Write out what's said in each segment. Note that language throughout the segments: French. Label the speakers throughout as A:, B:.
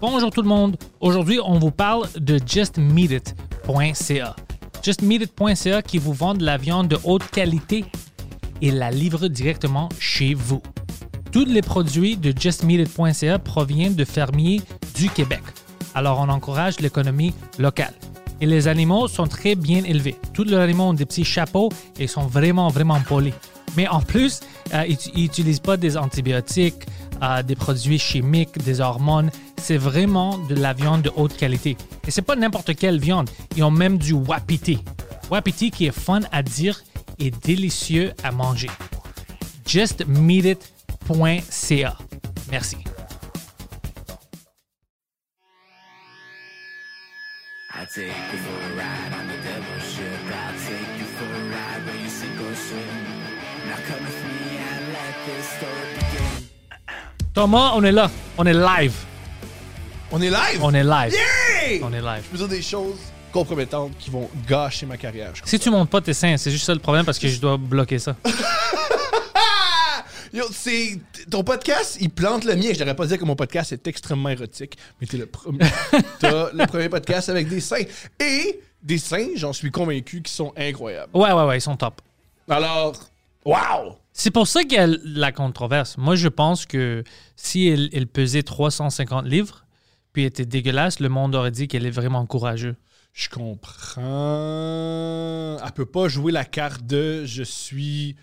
A: Bonjour tout le monde. Aujourd'hui, on vous parle de justmeatit.ca. Justmeatit.ca qui vous vend de la viande de haute qualité et la livre directement chez vous. Tous les produits de justmeatit.ca proviennent de fermiers du Québec. Alors on encourage l'économie locale. Et les animaux sont très bien élevés. Tous les animaux ont des petits chapeaux et sont vraiment, vraiment polis. Mais en plus, euh, ils n'utilisent pas des antibiotiques, des produits chimiques, des hormones. C'est vraiment de la viande de haute qualité. Et c'est pas n'importe quelle viande. Ils ont même du wapiti. Wapiti qui est fun à dire et délicieux à manger. JustMeatIt.ca. Merci. Thomas, on est là. On est live.
B: On est live?
A: On est live.
B: Yeah!
A: On est live.
B: Je peux dire des choses compromettantes qui vont gâcher ma carrière. je.
A: Si tu montes pas tes seins, c'est juste ça le problème parce que je dois bloquer ça.
B: Yo, c'est ton podcast, il plante le mien. Je n'aurais pas dire que mon podcast est extrêmement érotique, mais t'es le premier. T'as le premier podcast avec des seins et des seins, j'en suis convaincu, qui sont incroyables.
A: Ouais, ouais, ouais, ils sont top.
B: Alors, wow!
A: C'est pour ça qu'il y a la controverse. Moi, je pense que si elle, elle pesait 350 livres, puis était dégueulasse, le monde aurait dit qu'elle est vraiment courageuse.
B: Je comprends. Elle peut pas jouer la carte de je suis.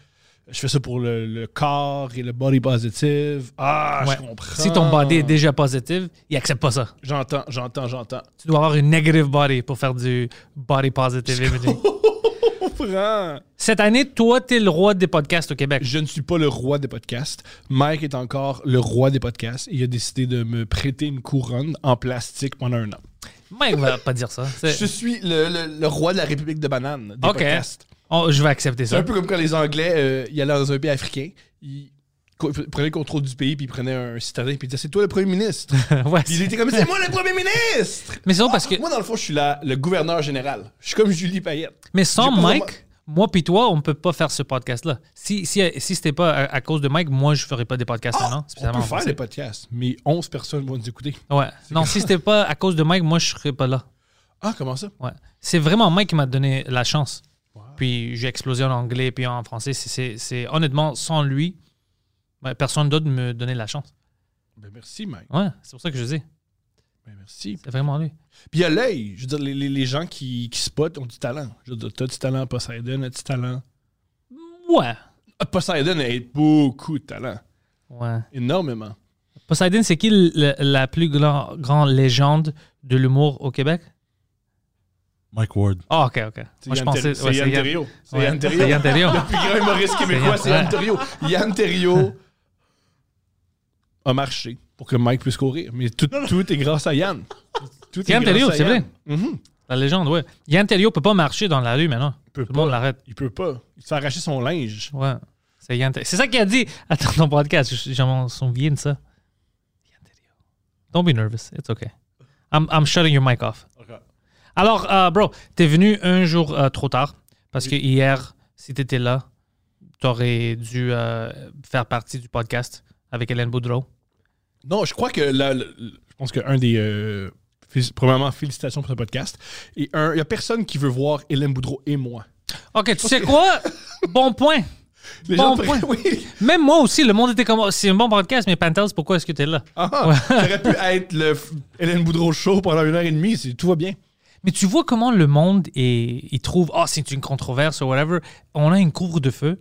B: Je fais ça pour le, le corps et le body positive. Ah,
A: Ouais.
B: je comprends.
A: Si ton body est déjà positif, il accepte pas ça.
B: J'entends, j'entends, j'entends.
A: Tu dois avoir une negative body pour faire du body positive
B: comprends.
A: Cette année, toi, t'es le roi des podcasts au Québec.
B: Je ne suis pas le roi des podcasts. Mike est encore le roi des podcasts. Il a décidé de me prêter une couronne en plastique pendant un an.
A: Mike va pas dire ça. C'est-
B: Je suis le, le- le roi de la République de banane des
A: Ok.
B: podcasts.
A: Oh, je vais accepter
B: C'est un
A: ça.
B: peu comme quand les Anglais euh, ils allaient dans un pays africain, ils prenaient le contrôle du pays, puis ils prenaient un citadin, puis ils disaient C'est toi le premier ministre.
A: ouais,
B: Puis il était comme C'est moi le premier ministre
A: Mais c'est drôle parce que-
B: Moi, dans le fond, je suis la- le gouverneur général. Je suis comme Julie Payette.
A: Mais sans Mike,
B: vraiment-
A: moi puis toi, on peut pas faire ce podcast-là. Si, si, si c'était pas à, à cause de Mike, moi, je ferais pas des podcasts maintenant.
B: Ah, on
A: spécialement
B: peut faire des podcasts, mais 11 personnes vont nous écouter.
A: Ouais. Non, si c'était pas à cause de Mike, moi, je serais pas là.
B: Ah, comment ça?
A: Ouais. C'est vraiment Mike qui m'a donné la chance. Puis j'ai explosé en anglais puis en français. C'est- honnêtement, sans lui, ben, personne d'autre me donnait la chance.
B: Ben, merci, Mike.
A: Ouais, c'est pour ça que je dis.
B: Ben, merci.
A: C'est vraiment lui.
B: Puis il y a l'œil. Je veux dire, les, les- les gens qui, qui spotent ont du talent. Je veux dire, t'as du talent, Poseidon a du talent.
A: Ouais.
B: Ah, Poseidon a beaucoup de talent.
A: Ouais.
B: Énormément.
A: Poseidon, c'est qui le- la plus grand, grande légende de l'humour au Québec?
C: Mike Ward.
A: Ah, ok, ok.
B: C'est
A: Moi, je
B: Yann,
A: pensais. Ouais,
B: c'est
A: c'est
B: Yann
A: Yann-
B: Terriot. C'est
A: Ouais,
B: Yann
A: c'est.
B: Le plus grand humoriste québécois,
A: C'est
B: c'est
A: Yann-
B: Terriot. Yann Terriot a marché pour que Mike puisse courir. Mais tout, tout est grâce à Yann. Tout
A: Yann Terriot, c'est vrai.
B: Mhm.
A: La légende, ouais. Yann Terriot peut pas marcher dans la rue maintenant.
B: Il peut
A: Tout le monde
B: pas.
A: l'arrête.
B: Il peut pas. Il se fait arracher son linge.
A: Ouais. C'est Yann. C'est ça qu'il a dit. Attends, ton podcast, je, m'en souviens de ça. Yann Terriot. Don't be nervous. It's okay. I'm, I'm shutting your mic off. Alors, euh, bro, t'es venu un jour euh, trop tard parce que hier, si t'étais là, t'aurais dû euh, faire partie du podcast avec Hélène Boudreau.
B: Non, je crois que le- je pense qu'un des. euh, félic- premièrement, félicitations pour ce podcast. Et un, il y a personne qui veut voir Hélène Boudreau et moi.
A: Ok, tu sais quoi? bon point.
B: Les
A: Bon
B: gens
A: point.
B: oui.
A: Même moi aussi, le monde était comme. oh, C'est un bon podcast, mais Pantelis, pourquoi est-ce que t'es là?
B: Ah, Ça aurait pu être le Hélène Boudreau show pendant une heure et demie. Tout va bien.
A: Mais tu vois comment le monde est, il trouve, ah, c'est une controverse ou whatever. On a une couvre-de-feu.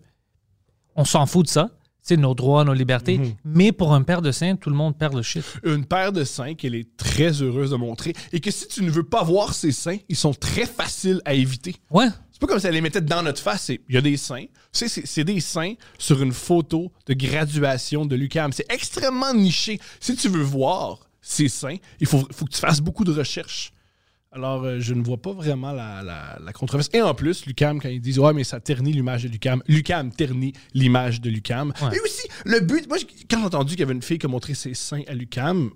A: On s'en fout de ça. C'est nos droits, nos libertés.
B: Mhm.
A: Mais pour un père de saint, tout le monde perd le shit.
B: Une paire de seins qu'elle est très heureuse de montrer. Et que si tu ne veux pas voir ses seins, ils sont très faciles à éviter.
A: Ouais.
B: C'est pas comme si elle les mettait dans notre face. Il y a des seins. C'est, des seins sur une photo de graduation de l'UCAM. C'est extrêmement niché. Si tu veux voir ces seins, il faut, faut que tu fasses beaucoup de recherches. Alors, euh, je ne vois pas vraiment la, la- la controverse. Et en plus, Lucam, quand ils disent Ouais, mais ça ternit l'image de Lucam, Lucam ternit l'image de Lucam.
A: Ouais.
B: Et aussi, le but, moi, quand j'ai entendu qu'il y avait une fille qui a montré ses seins à Lucam,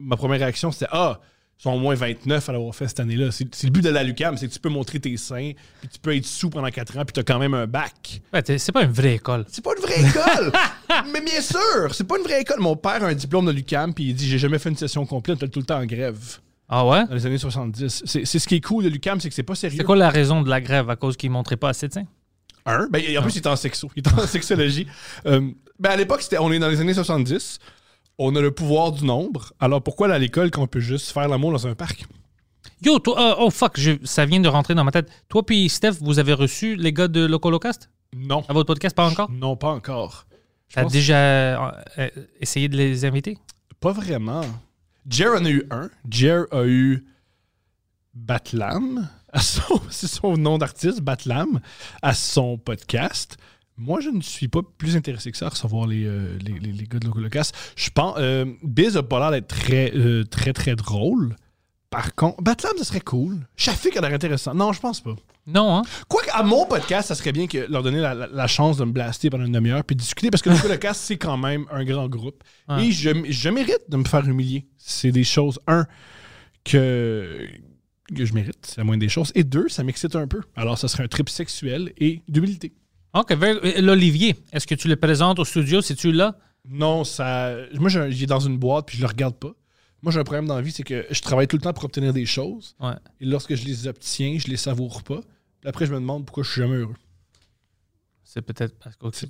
B: ma première réaction, c'était Ah, ils sont au moins 29 à l'avoir fait cette année-là. C'est le but de la Lucam, c'est que tu peux montrer tes seins, puis tu peux être sous pendant 4 ans, puis tu as quand même un bac.
A: Ouais, c'est pas une vraie école.
B: C'est pas une vraie école! mais bien sûr, c'est pas une vraie école. Mon père a un diplôme de Lucam, puis il dit J'ai jamais fait une session complète, on est tout le temps en grève.
A: Ah ouais?
B: Dans les années 70. C'est c'est ce qui est cool de Lucam, c'est que c'est pas sérieux.
A: C'est quoi la raison de la grève à cause qu'ils montraient pas assez de seins?
B: Un. Ben, en plus, il est en sexo. Il est en sexologie. Euh, ben, à l'époque, c'était, on est dans les années 70. On a le pouvoir du nombre. Alors, pourquoi aller à l'école quand on peut juste faire l'amour dans un parc?
A: Yo, toi, euh, oh fuck, je- ça vient de rentrer dans ma tête. Toi puis Steph, vous avez reçu les gars de Locolocast
B: Non.
A: à votre podcast, pas encore?
B: Non, pas encore. Je
A: T'as
B: pense-
A: déjà euh, euh, essayé de les inviter?
B: Pas vraiment. Jer en a eu un. Jer a eu Batlam. C'est son nom d'artiste, Batlam, à son podcast. Moi, je ne suis pas plus intéressé que ça à recevoir les, euh, les, les- les gars de Locolocast. Je pense. euh, Biz a pas l'air d'être très, euh, très, très drôle. Par contre, Batlam, ça serait cool. Shafik a l'air intéressant. Non, je pense pas.
A: Non, hein?
B: Quoique, à mon podcast, ça serait bien que leur donner la, la- la chance de me blaster pendant une demi-heure puis discuter parce que le podcast, c'est quand même un grand groupe. Et je, je mérite de me faire humilier. C'est des choses, un, que, que je mérite, c'est la moindre des choses. Et deux, ça m'excite un peu. Alors, ça serait un trip sexuel et d'humilité.
A: OK, l'Olivier, est-ce que tu le présentes au studio? C'est-tu là?
B: Non, ça. Moi, j'ai un- il est dans une boîte puis je le regarde pas. Moi, j'ai un problème dans la vie, c'est que je travaille tout le temps pour obtenir des choses.
A: Ouais.
B: Et lorsque je les obtiens, je les savoure pas. Après, je me demande pourquoi je suis jamais heureux.
A: C'est peut-être parce que tu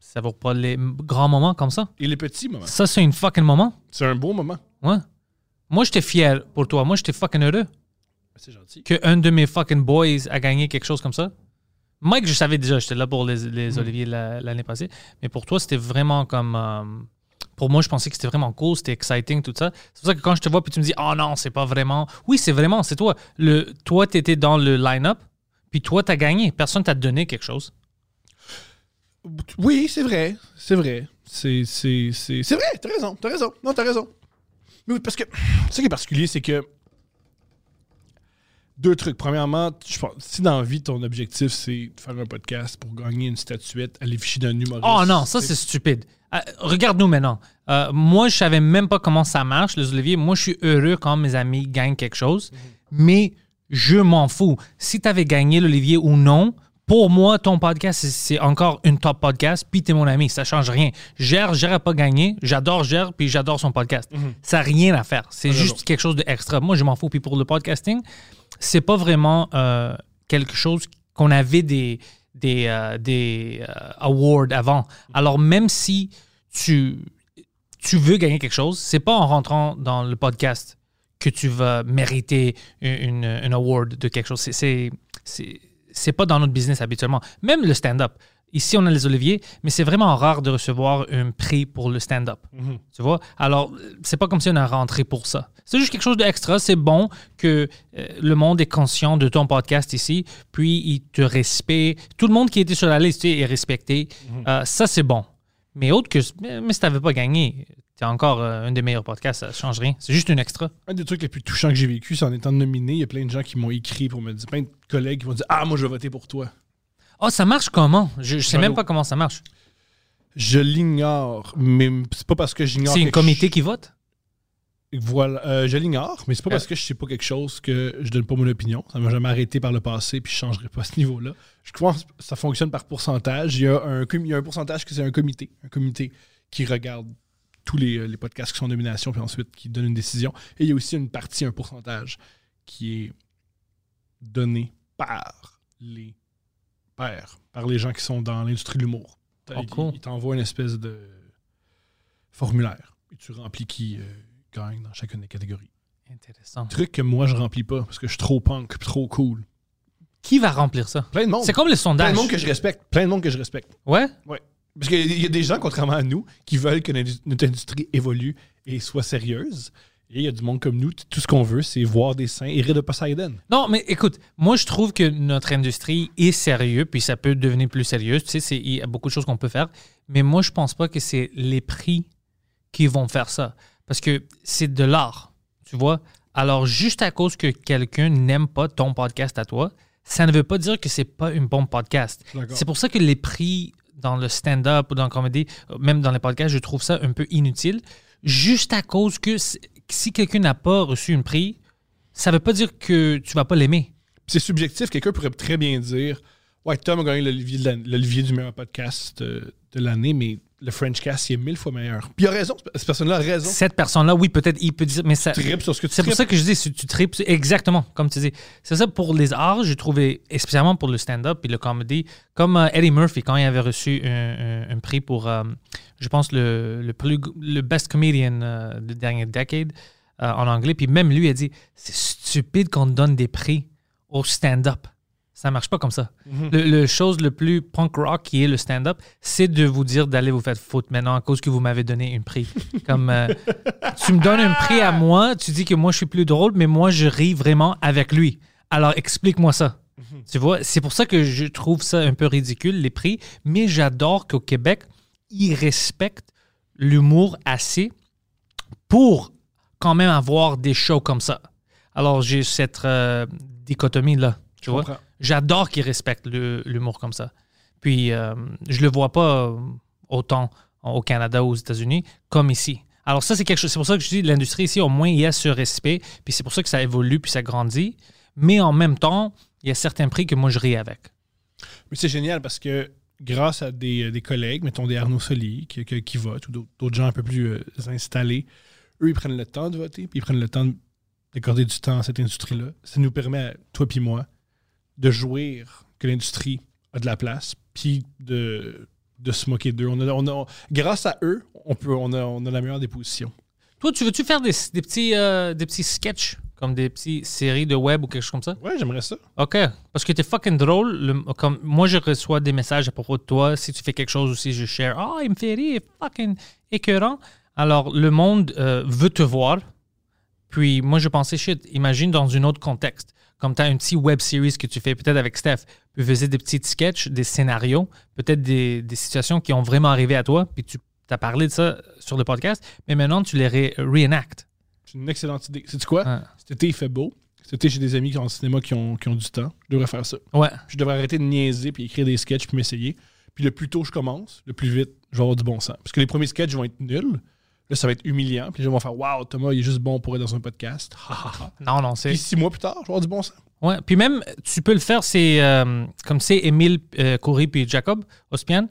A: savoures pas les grands moments comme ça.
B: Et les petits moments.
A: Ça, c'est une fucking moment.
B: C'est un beau moment.
A: Ouais. Moi, j'étais fier pour toi. Moi, j'étais fucking heureux
B: C'est gentil.
A: qu'un de mes fucking boys a gagné quelque chose comme ça. Mike, je savais déjà, j'étais là pour les, les
B: Mm.
A: Oliviers la- l'année passée. Mais pour toi, c'était vraiment comme. euh, pour moi, je pensais que c'était vraiment cool, c'était exciting, tout ça. C'est pour ça que quand je te vois, puis tu me dis, oh non, c'est pas vraiment. Oui, c'est vraiment, c'est toi. Le, toi, tu étais dans le line-up, puis toi, tu as gagné. Personne t'a donné quelque chose.
B: Oui, c'est vrai. C'est vrai. C'est, c'est, c'est, c'est vrai. T'as raison. T'as raison. Non, t'as raison. Mais oui, parce que ce qui est particulier, c'est que deux trucs. Premièrement, je pense, si dans la vie, ton objectif, c'est de faire un podcast pour gagner une statuette à l'effigie d'un humoriste.
A: Oh non, ça c'est stupide. Euh, Regarde-nous maintenant. Euh, moi, je savais même pas comment ça marche, les Olivier. Moi, je suis heureux quand mes amis gagnent quelque chose, mais je m'en fous. Si tu avais gagné l'Olivier ou non, pour moi, ton podcast, c'est- encore une top podcast, puis t'es mon ami, ça change rien. Gère, Gère a pas gagné, j'adore Gère, puis j'adore son podcast. Ça n'a rien à faire. C'est juste quelque chose d'extra. Moi, je m'en fous. Puis pour le podcasting, c'est pas vraiment euh, quelque chose qu'on avait des, des, euh, des euh, awards avant. Alors, même si tu, tu veux gagner quelque chose, c'est pas en rentrant dans le podcast que tu vas mériter une, une, award de quelque chose. C'est- C'est c'est- c'est pas dans notre business habituellement. Même le stand-up. Ici, on a les Oliviers, mais c'est vraiment rare de recevoir un prix pour le stand-up. Tu vois? Alors, c'est pas comme si on a rentré pour ça. C'est juste quelque chose d'extra. C'est bon que euh, le monde est conscient de ton podcast ici, puis il te respecte. Tout le monde qui était sur la liste est respecté. Euh, ça, c'est bon. Mais autre que. Mais, si t'avais pas gagné, t'es encore euh, un des meilleurs podcasts, ça change rien. C'est juste une extra.
B: Un des trucs les plus touchants que j'ai vécu, c'est en étant nominé. Il y a plein de gens qui m'ont écrit pour me dire, plein de collègues qui m'ont dit Ah, moi, je vais voter pour toi.
A: Oh, ça marche comment? Je, je sais même pas comment ça marche.
B: Je l'ignore, mais c'est pas parce que j'ignore.
A: C'est un
B: quelque
A: comité qui vote?
B: Voilà, euh, je l'ignore, mais c'est pas
A: Euh.
B: parce que je sais pas quelque chose que je donne pas mon opinion. Ça m'a jamais arrêté par le passé, puis je changerai pas à ce niveau-là. Je pense que ça fonctionne par pourcentage. Il y a un, com- il y a un pourcentage que c'est un comité, un comité qui regarde tous les, euh, les podcasts qui sont en nomination, puis ensuite qui donne une décision. Et il y a aussi une partie, un pourcentage, qui est donné par les pairs, par les gens qui sont dans l'industrie de l'humour.
A: Oh,
B: Ils-
A: cool.
B: Ils t'envoient une espèce de formulaire, et tu remplis qui euh, gagne dans chacune des catégories.
A: Intéressant.
B: Truc que moi, je remplis pas, parce que je suis trop punk, trop cool.
A: Qui va remplir ça?
B: Plein de monde.
A: C'est comme les
B: Plein
A: sondages.
B: de monde que je respecte. Plein de monde que je respecte.
A: Ouais?
B: Parce qu'il y a des gens, contrairement à nous, qui veulent que notre industrie évolue et soit sérieuse. Et il y a du monde comme nous, tout ce qu'on veut, c'est voir des seins et rire de Poseidon.
A: Non, mais écoute, moi, je trouve que notre industrie est sérieuse, puis ça peut devenir plus sérieux. Tu sais, il y a beaucoup de choses qu'on peut faire. Mais moi, je pense pas que c'est les prix qui vont faire ça. Parce que c'est de l'art, tu vois. Alors, juste à cause que quelqu'un n'aime pas ton podcast à toi, ça ne veut pas dire que c'est pas un bon podcast. C'est pour ça que les prix dans le stand-up ou dans la comédie, même dans les podcasts, je trouve ça un peu inutile. Juste à cause que si quelqu'un n'a pas reçu un prix, ça veut pas dire que tu vas pas l'aimer.
B: c'est subjectif. Quelqu'un pourrait très bien dire Ouais, Tom a gagné l'Olivier du meilleur podcast euh, de l'année, mais le Frenchcast, il est mille fois meilleur. Puis il a raison, cette personne-là a raison.
A: Cette personne-là, oui, peut-être, il peut dire, mais ça.
B: Tripe sur ce que tu
A: C'est pour ça que je dis, si tu tripes, exactement, comme tu dis. C'est ça pour les arts, j'ai trouvé, spécialement pour le stand-up et le comedy, comme euh, Eddie Murphy, quand il avait reçu un, un- un prix pour, euh, je pense, le, le, plus, le best comedian euh, de dernière decade euh, en anglais. Puis même lui a dit, c'est stupide qu'on donne des prix au stand-up. Ça marche pas comme ça. le, le chose le plus punk rock qui est le stand-up, c'est de vous dire d'aller vous faire foutre maintenant à cause que vous m'avez donné un prix. Comme euh, tu me donnes un prix à moi, tu dis que moi je suis plus drôle, mais moi je ris vraiment avec lui. Alors explique-moi ça. Tu vois, c'est pour ça que je trouve ça un peu ridicule les prix, mais j'adore qu'au Québec ils respectent l'humour assez pour quand même avoir des shows comme ça. Alors j'ai cette euh, dichotomie là, tu vois.
B: comprends.
A: J'adore qu'ils respectent l'humour comme ça. Puis euh, je le vois pas euh, autant au Canada ou aux États-Unis comme ici. Alors ça c'est quelque chose. C'est pour ça que je dis l'industrie ici au moins il y a ce respect. Puis c'est pour ça que ça évolue puis ça grandit. Mais en même temps il y a certains prix que moi je ris avec.
B: Mais c'est génial parce que grâce à des, des collègues, mettons des Arnaud Soli qui, votent ou d'autres- gens un peu plus euh, installés, eux, ils prennent le temps de voter, puis ils prennent le temps de- d'accorder du temps à cette industrie-là. Ça nous permet, toi puis moi, de jouir que l'industrie a de la place, puis de, de se moquer d'eux. On a, on a- grâce à eux, on, peut, on, a, on a la meilleure des positions.
A: Toi tu veux-tu faire des, des petits euh, des petits sketchs comme des petites séries de web ou quelque chose comme ça?
B: Ouais, j'aimerais ça.
A: OK. Parce que t'es fucking drôle. Le- comme, moi, je reçois des messages à propos de toi. Si tu fais quelque chose aussi, je share. Ah, il me fait rire. Fucking écœurant. Alors, le monde euh, veut te voir. Puis, moi, je pensais, shit, imagine dans un autre contexte. Comme tu as une petite web series que tu fais peut-être avec Steph. Puis, faisais des petits sketchs, des scénarios, peut-être des, des situations qui ont vraiment arrivé à toi. Puis, tu as parlé de ça sur le podcast. Mais maintenant, tu les reenactes.
B: C'est une excellente idée. C'est quoi? Cet été, il fait beau. Cet été, j'ai des amis qui ont en cinéma qui ont, qui ont du temps. Je devrais faire ça.
A: Ouais.
B: Je devrais arrêter de niaiser puis écrire des sketchs puis m'essayer. Puis le plus tôt je commence, le plus vite je vais avoir du bon sens. Parce que les premiers sketchs vont être nuls. Là, ça va être humiliant. Puis les gens vont faire Waouh, Thomas, il est juste bon pour être dans un podcast.
A: Non, non, c'est.
B: Puis six mois plus tard, je vais avoir du bon sens.
A: Ouais, puis même, tu peux le faire, c'est euh, comme c'est Émile euh, Coury puis Jacob Ospian.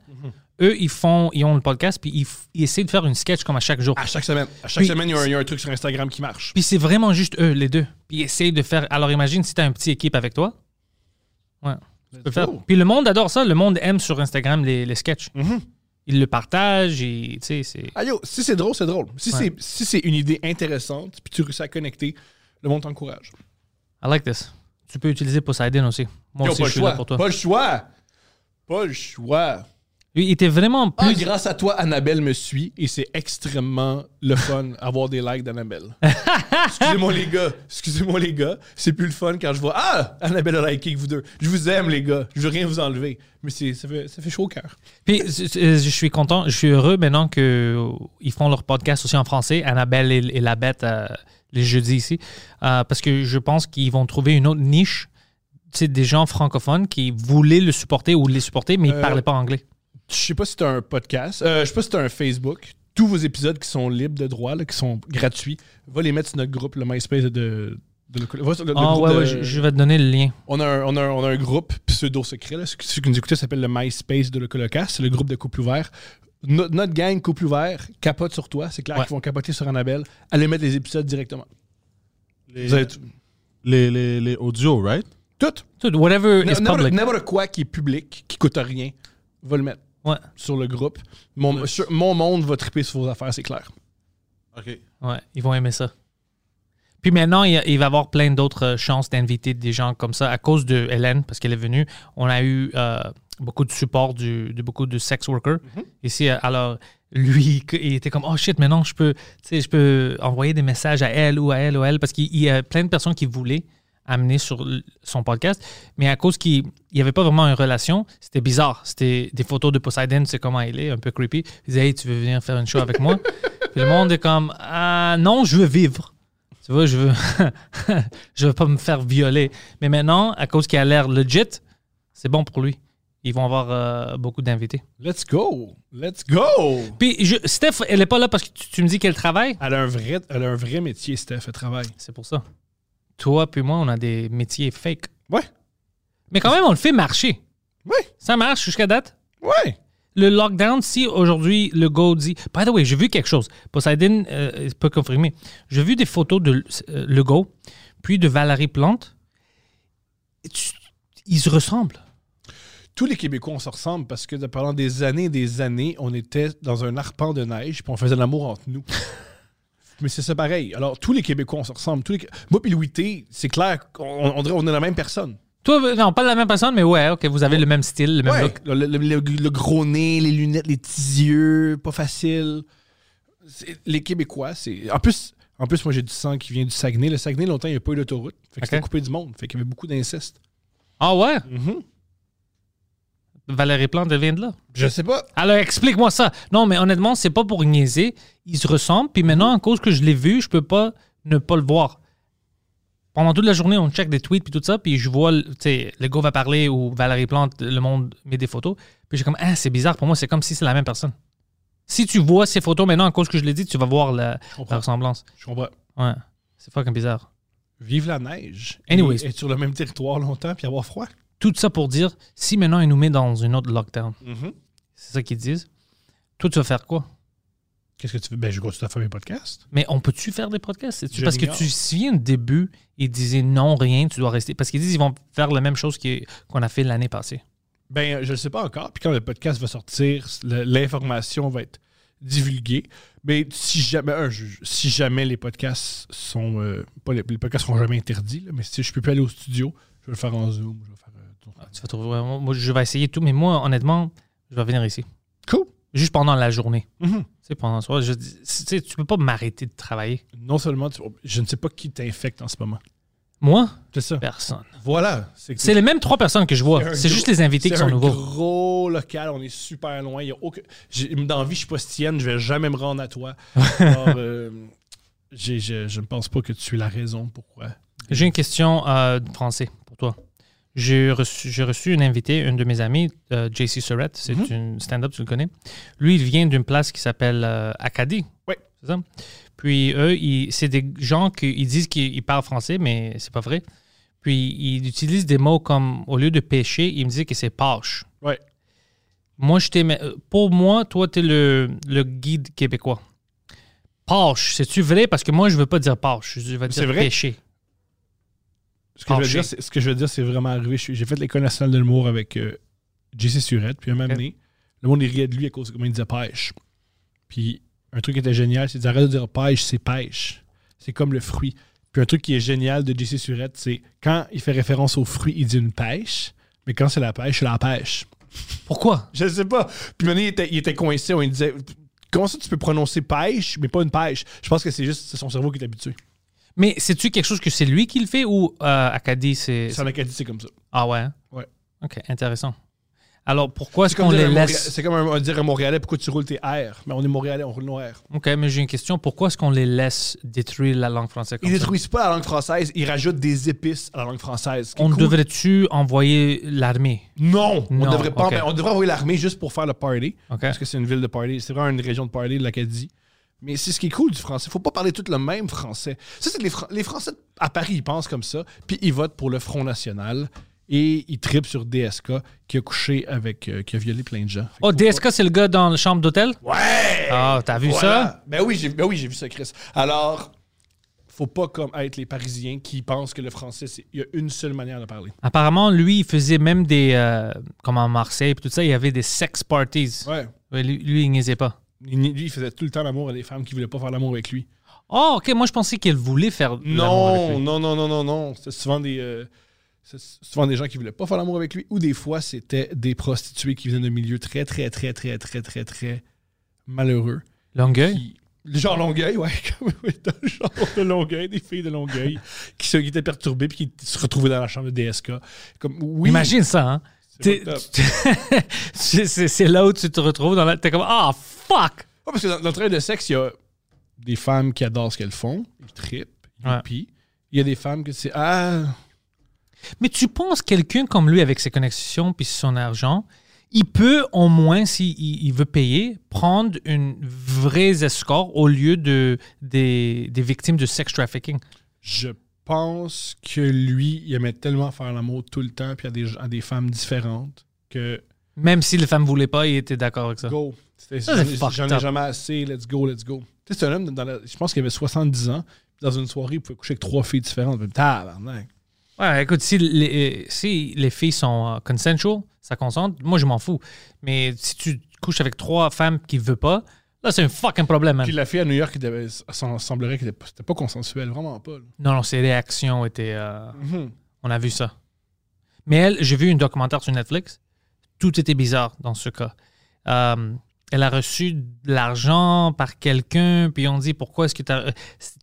A: Eux, ils font, ils ont le podcast, puis ils, ils essaient de faire une sketch comme à chaque jour.
B: À chaque semaine. À chaque
A: Puis-
B: semaine, il y, a un, il y a un truc sur Instagram qui marche.
A: Puis c'est vraiment juste eux, les deux. Puis ils essayent de faire. Alors imagine si tu as une petite équipe avec toi. Ouais. Tu peux faire. Puis le monde adore ça. Le monde aime sur Instagram les, les sketchs.
B: Mhm.
A: Ils le partagent et tu sais, c'est.
B: Ah yo, si c'est drôle, c'est drôle. Si
A: Ouais.
B: c'est si c'est une idée intéressante, puis tu réussis à connecter, le monde t'encourage.
A: I like this. Tu peux utiliser Poseidon aussi. Moi
B: Yo,
A: aussi,
B: pas
A: je suis là
B: choix.
A: pour toi.
B: Pas le choix. Pas le choix.
A: Il était vraiment plus.
B: Ah, grâce à toi, Annabelle me suit et c'est extrêmement le fun avoir des likes d'Annabelle. Excusez-moi les gars, excusez-moi les gars, c'est plus le fun quand je vois Ah, Annabelle a liké que vous deux. Je vous aime les gars, je veux rien vous enlever, mais c'est ça fait, ça fait chaud au cœur.
A: Puis c- je suis content, je suis heureux maintenant qu'ils font leur podcast aussi en français, Annabelle et, et la bête, euh, les jeudis ici, euh, parce que je pense qu'ils vont trouver une autre niche. C'est des gens francophones qui voulaient le supporter ou les supporter, mais ils ne
B: Euh,
A: parlaient pas anglais.
B: Je sais pas si c'est un podcast, euh, je sais pas si c'est un Facebook. Tous vos épisodes qui sont libres de droit, là, qui sont gratuits, va les mettre sur notre groupe, le MySpace de. de le-
A: Ah ouais,
B: de-
A: ouais, je, je vais te donner le lien.
B: On a, un, on, a un, on a un groupe pseudo-secret. là. Ceux qui nous écoutaient s'appelle le MySpace de Locolocast. C'est le groupe de couple ouvert. No- notre gang couple ouvert capote sur toi. C'est clair
A: Ouais.
B: qu'ils vont capoter sur Annabelle. Allez mettre les épisodes directement.
C: Les,
B: Vous avez tout.
C: les, les, les audios, right?
B: Tout.
A: Tout, whatever is public.
B: n'importe quoi qui est public, qui coûte rien, va le mettre
A: Ouais,
B: sur le groupe. Mon, sur- mon monde va triper sur vos affaires, c'est clair.
C: OK.
A: ouais, ils vont aimer ça. Puis maintenant, il, il va y avoir plein d'autres euh, chances d'inviter des gens comme ça à cause de Hélène, parce qu'elle est venue. On a eu euh, beaucoup de support du- de beaucoup de sex workers ici. euh, Alors, lui, il était comme, oh shit, maintenant, je peux, tu sais, je peux envoyer des messages à elle ou à elle ou à elle, parce qu'il il y a plein de personnes qui voulaient amener sur son podcast, mais à cause qu'il n'y avait pas vraiment une relation, c'était bizarre. C'était des photos de Poseidon, c'est comment il est, un peu creepy. Il disait, hey, tu veux venir faire une show avec moi? Puis le monde est comme, ah non, je veux vivre. Tu vois, je veux, je veux pas me faire violer. Mais maintenant, à cause qu'il a l'air legit, c'est bon pour lui. Ils vont avoir euh, beaucoup d'invités.
B: Let's go! Let's go!
A: Puis, je- Steph, elle est pas là parce que tu, tu me dis qu'elle travaille.
B: Elle a un vrai, elle a un vrai métier, Steph, elle travaille.
A: C'est pour ça. Toi puis moi, on a des métiers fake.
B: Ouais.
A: Mais quand même, on le fait marcher.
B: Ouais.
A: Ça marche jusqu'à date?
B: Ouais.
A: Le lockdown, si aujourd'hui le go dit. By the way, j'ai vu quelque chose. Poseidon euh, peut confirmer. J'ai vu des photos de euh, Legault, puis de Valérie Plante. Ils se ressemblent.
B: Tous les Québécois, on se ressemble parce que pendant des années et des années, on était dans un arpent de neige puis on faisait l'amour entre nous. Mais c'est ça pareil. Alors, tous les Québécois, on se ressemble. Tous les... Moi puis Louis T, c'est clair qu'on on dirait qu'on est la même personne.
A: Toi, non, pas la même personne, mais ouais, ok, vous avez le même style, le même
B: Ouais.
A: look.
B: Le, le- le- le gros nez, les lunettes, les petits yeux, pas facile. C'est- Les Québécois, c'est. En plus, en plus, moi, j'ai du sang qui vient du Saguenay. Le Saguenay, longtemps, il n'y a pas eu d'autoroute. Fait que
A: Ok.
B: c'était coupé du monde. Fait qu'il y avait beaucoup d'inceste.
A: Ah ouais? Valérie Plante, elle vient de là.
B: Je sais pas.
A: Alors, explique-moi ça. Non, mais honnêtement, c'est pas pour niaiser. Ils se ressemblent, puis maintenant, à cause que je l'ai vu, je peux pas ne pas le voir. Pendant toute la journée, on check des tweets, puis tout ça, puis je vois, tu sais, le gars va parler ou Valérie Plante, le monde met des photos, puis j'ai comme, ah, c'est bizarre pour moi, c'est comme si c'est la même personne. Si tu vois ces photos maintenant, à cause que je l'ai dit, tu vas voir la, ressemblance.
B: Je comprends.
A: Ouais. C'est fucking bizarre.
B: Vive la neige.
A: Anyways.
B: Et être sur le même territoire longtemps puis avoir froid.
A: Tout ça pour dire, si maintenant ils nous mettent dans une autre lockdown,
B: Mhm.
A: c'est ça qu'ils disent, toi, tu vas faire quoi?
B: Qu'est-ce que tu fais? Ben, je continue à faire mes podcasts.
A: Mais on peut-tu faire des podcasts?
B: Je
A: Parce que tu te souviens au début, ils disaient non, rien, tu dois rester. Parce qu'ils disent qu'ils vont faire la même chose qu'on a fait l'année passée.
B: Ben, je ne sais pas encore. Puis quand le podcast va sortir, l'information va être divulguée. Mais si jamais, je- si jamais les podcasts sont. euh, pas les, les podcasts seront jamais interdits, là, mais si je peux plus aller au studio, je vais le faire en Zoom. Je vais euh.
A: Tu vas trouver, vraiment- moi, je vais essayer tout, mais moi, honnêtement, je vais venir ici.
B: Cool.
A: Juste pendant la journée.
B: Mhm.
A: Tu sais, pendant le soir, je dis- tu sais, tu peux pas m'arrêter de travailler.
B: Non seulement, tu- je ne sais pas qui t'infecte en ce moment.
A: Moi,
B: C'est ça.
A: personne.
B: Voilà.
A: C'est les mêmes trois personnes que je vois.
B: un
A: C'est juste les invités qui
B: c'est
A: sont
B: un
A: nouveaux.
B: gros local, on est super loin. Il y a aucun... Dans la vie, je suis pas stienne, je vais jamais me rendre à toi. Alors, euh, je, je ne pense pas que tu es la raison pourquoi.
A: J'ai une question euh, de français pour toi. J'ai reçu, j'ai reçu une invitée, une de mes amies, euh, JC Surratt, c'est
B: Mhm.
A: une stand-up, tu le connais. Lui, il vient d'une place qui s'appelle euh, Acadie.
B: Oui.
A: C'est ça? Puis eux, ils- c'est des gens qui ils disent qu'ils parlent français, mais c'est pas vrai. Puis ils utilisent des mots comme, au lieu de pêcher, ils me disent que c'est pâche.
B: Ouais.
A: Moi, je euh, pour moi, toi, tu es le, le guide québécois. Pâche, c'est-tu vrai? Parce que moi, je veux pas dire pâche, je veux dire
B: vrai?
A: pêcher.
B: Ce que, je veux dire, c'est- ce que je veux dire, c'est vraiment arrivé. J'ai fait l'école nationale de l'humour avec euh, JC Surette, puis un moment donné, le monde riait de lui à cause de comment il disait pêche. Puis un truc qui était génial, c'est d'arrêter de dire pêche, c'est pêche. C'est comme le fruit. Puis un truc qui est génial de JC Surette, c'est quand il fait référence au fruit, il dit une pêche, mais quand c'est la pêche, c'est la pêche.
A: Pourquoi?
B: Je sais pas. Puis maintenant, il était, il était coincé, on lui disait Comment ça tu peux prononcer pêche, mais pas une pêche? Je pense que c'est juste c'est son cerveau qui est habitué.
A: Mais c'est-tu quelque chose que c'est lui qui le fait ou euh, Acadie, c'est.
B: C'est en Acadie, c'est comme ça.
A: Ah ouais? hein?
B: Ouais.
A: OK, intéressant. Alors pourquoi est-ce qu'on les laisse?
B: c'est comme un- dire un Montréalais, pourquoi tu roules tes R? Mais on est Montréalais, on roule nos R.
A: OK, mais j'ai une question. Pourquoi est-ce qu'on les laisse détruire la langue française comme
B: Ils
A: ça?
B: détruisent pas la langue française, ils rajoutent des épices à la langue française.
A: On
B: cool.
A: devrait-tu envoyer l'armée?
B: Non, on
A: Non,
B: devrait pas. On devrait envoyer l'armée juste pour faire le party. Parce que c'est une ville de party. C'est vraiment une région de party de l'Acadie. Mais c'est ce qui est cool du français. Faut pas parler tout le même français. Ça, c'est les, Fran- les Français à Paris, ils pensent comme ça. Puis ils votent pour le Front National. Et ils tripent sur DSK qui a couché avec. euh, qui a violé plein de gens. Fait
A: Oh, DSK, c'est le gars dans la chambre d'hôtel?
B: Ouais!
A: Ah, t'as vu
B: Voilà.
A: ça?
B: Ben oui, j'ai ben oui, vu ça, Chris. Alors, faut pas comme être les Parisiens qui pensent que le français, il y a une seule manière de parler.
A: Apparemment, lui, il faisait même des. euh, comme à Marseille, puis tout ça, il y avait des sex parties.
B: Ouais.
A: Ouais, lui, lui, il niaisait pas.
B: Il- Lui, il faisait tout le temps l'amour à des femmes qui voulaient pas faire l'amour avec lui.
A: Oh, ok, moi je pensais qu'elle voulait faire l'amour avec
B: Non,
A: lui.
B: non, non, non, non, non. C'est souvent des. euh, c'est souvent des gens qui voulaient pas faire l'amour avec lui, ou des fois c'était des prostituées qui venaient de milieux très, très, très, très, très, très, très malheureux.
A: Longueuil?
B: Qui- Genre Longueuil, ouais. comme- genre de Longueuil, des filles de Longueuil qui, se, qui étaient perturbées puis qui se retrouvaient dans la chambre de DSK. Comme, oui,
A: Imagine ça, hein? c'est là où tu te retrouves dans la. T'es comme, ah, fuck!
B: Ouais, parce que dans, dans le travail de sexe, il y a des femmes qui adorent ce qu'elles font, ils trippent, ils
A: Ouais.
B: pient. Il y a des femmes que c'est Ah,
A: Mais tu penses quelqu'un comme lui, avec ses connexions puis son argent, il peut au moins, s'il il veut payer, prendre une vraie escort au lieu de, des, des victimes de sex trafficking?
B: je pense que lui, il aimait tellement faire l'amour tout le temps, puis à des, à des femmes différentes, que
A: Même si les femmes ne voulaient pas, il était d'accord avec ça.
B: go. J'en ai- jamais assez, let's go, let's go. Tu sais, c'est un homme, dans la- je pense qu'il avait 70 ans, dans une soirée, il pouvait coucher avec trois filles différentes. Tabarnak.
A: Ouais, écoute, si les, euh, si les filles sont euh, consensual, ça consente, moi je m'en fous. Mais si tu couches avec trois femmes qui ne veulent pas, là c'est un fucking problème, man.
B: Puis la fille à New York, il devait- semblerait que c'était pas consensuel, vraiment pas. là.
A: Non, non, ses réactions étaient. euh,
B: Mhm.
A: On a vu ça. Mais elle, j'ai vu un documentaire sur Netflix. Tout était bizarre dans ce cas. Euh, elle a reçu de l'argent par quelqu'un, puis on dit pourquoi est-ce que tu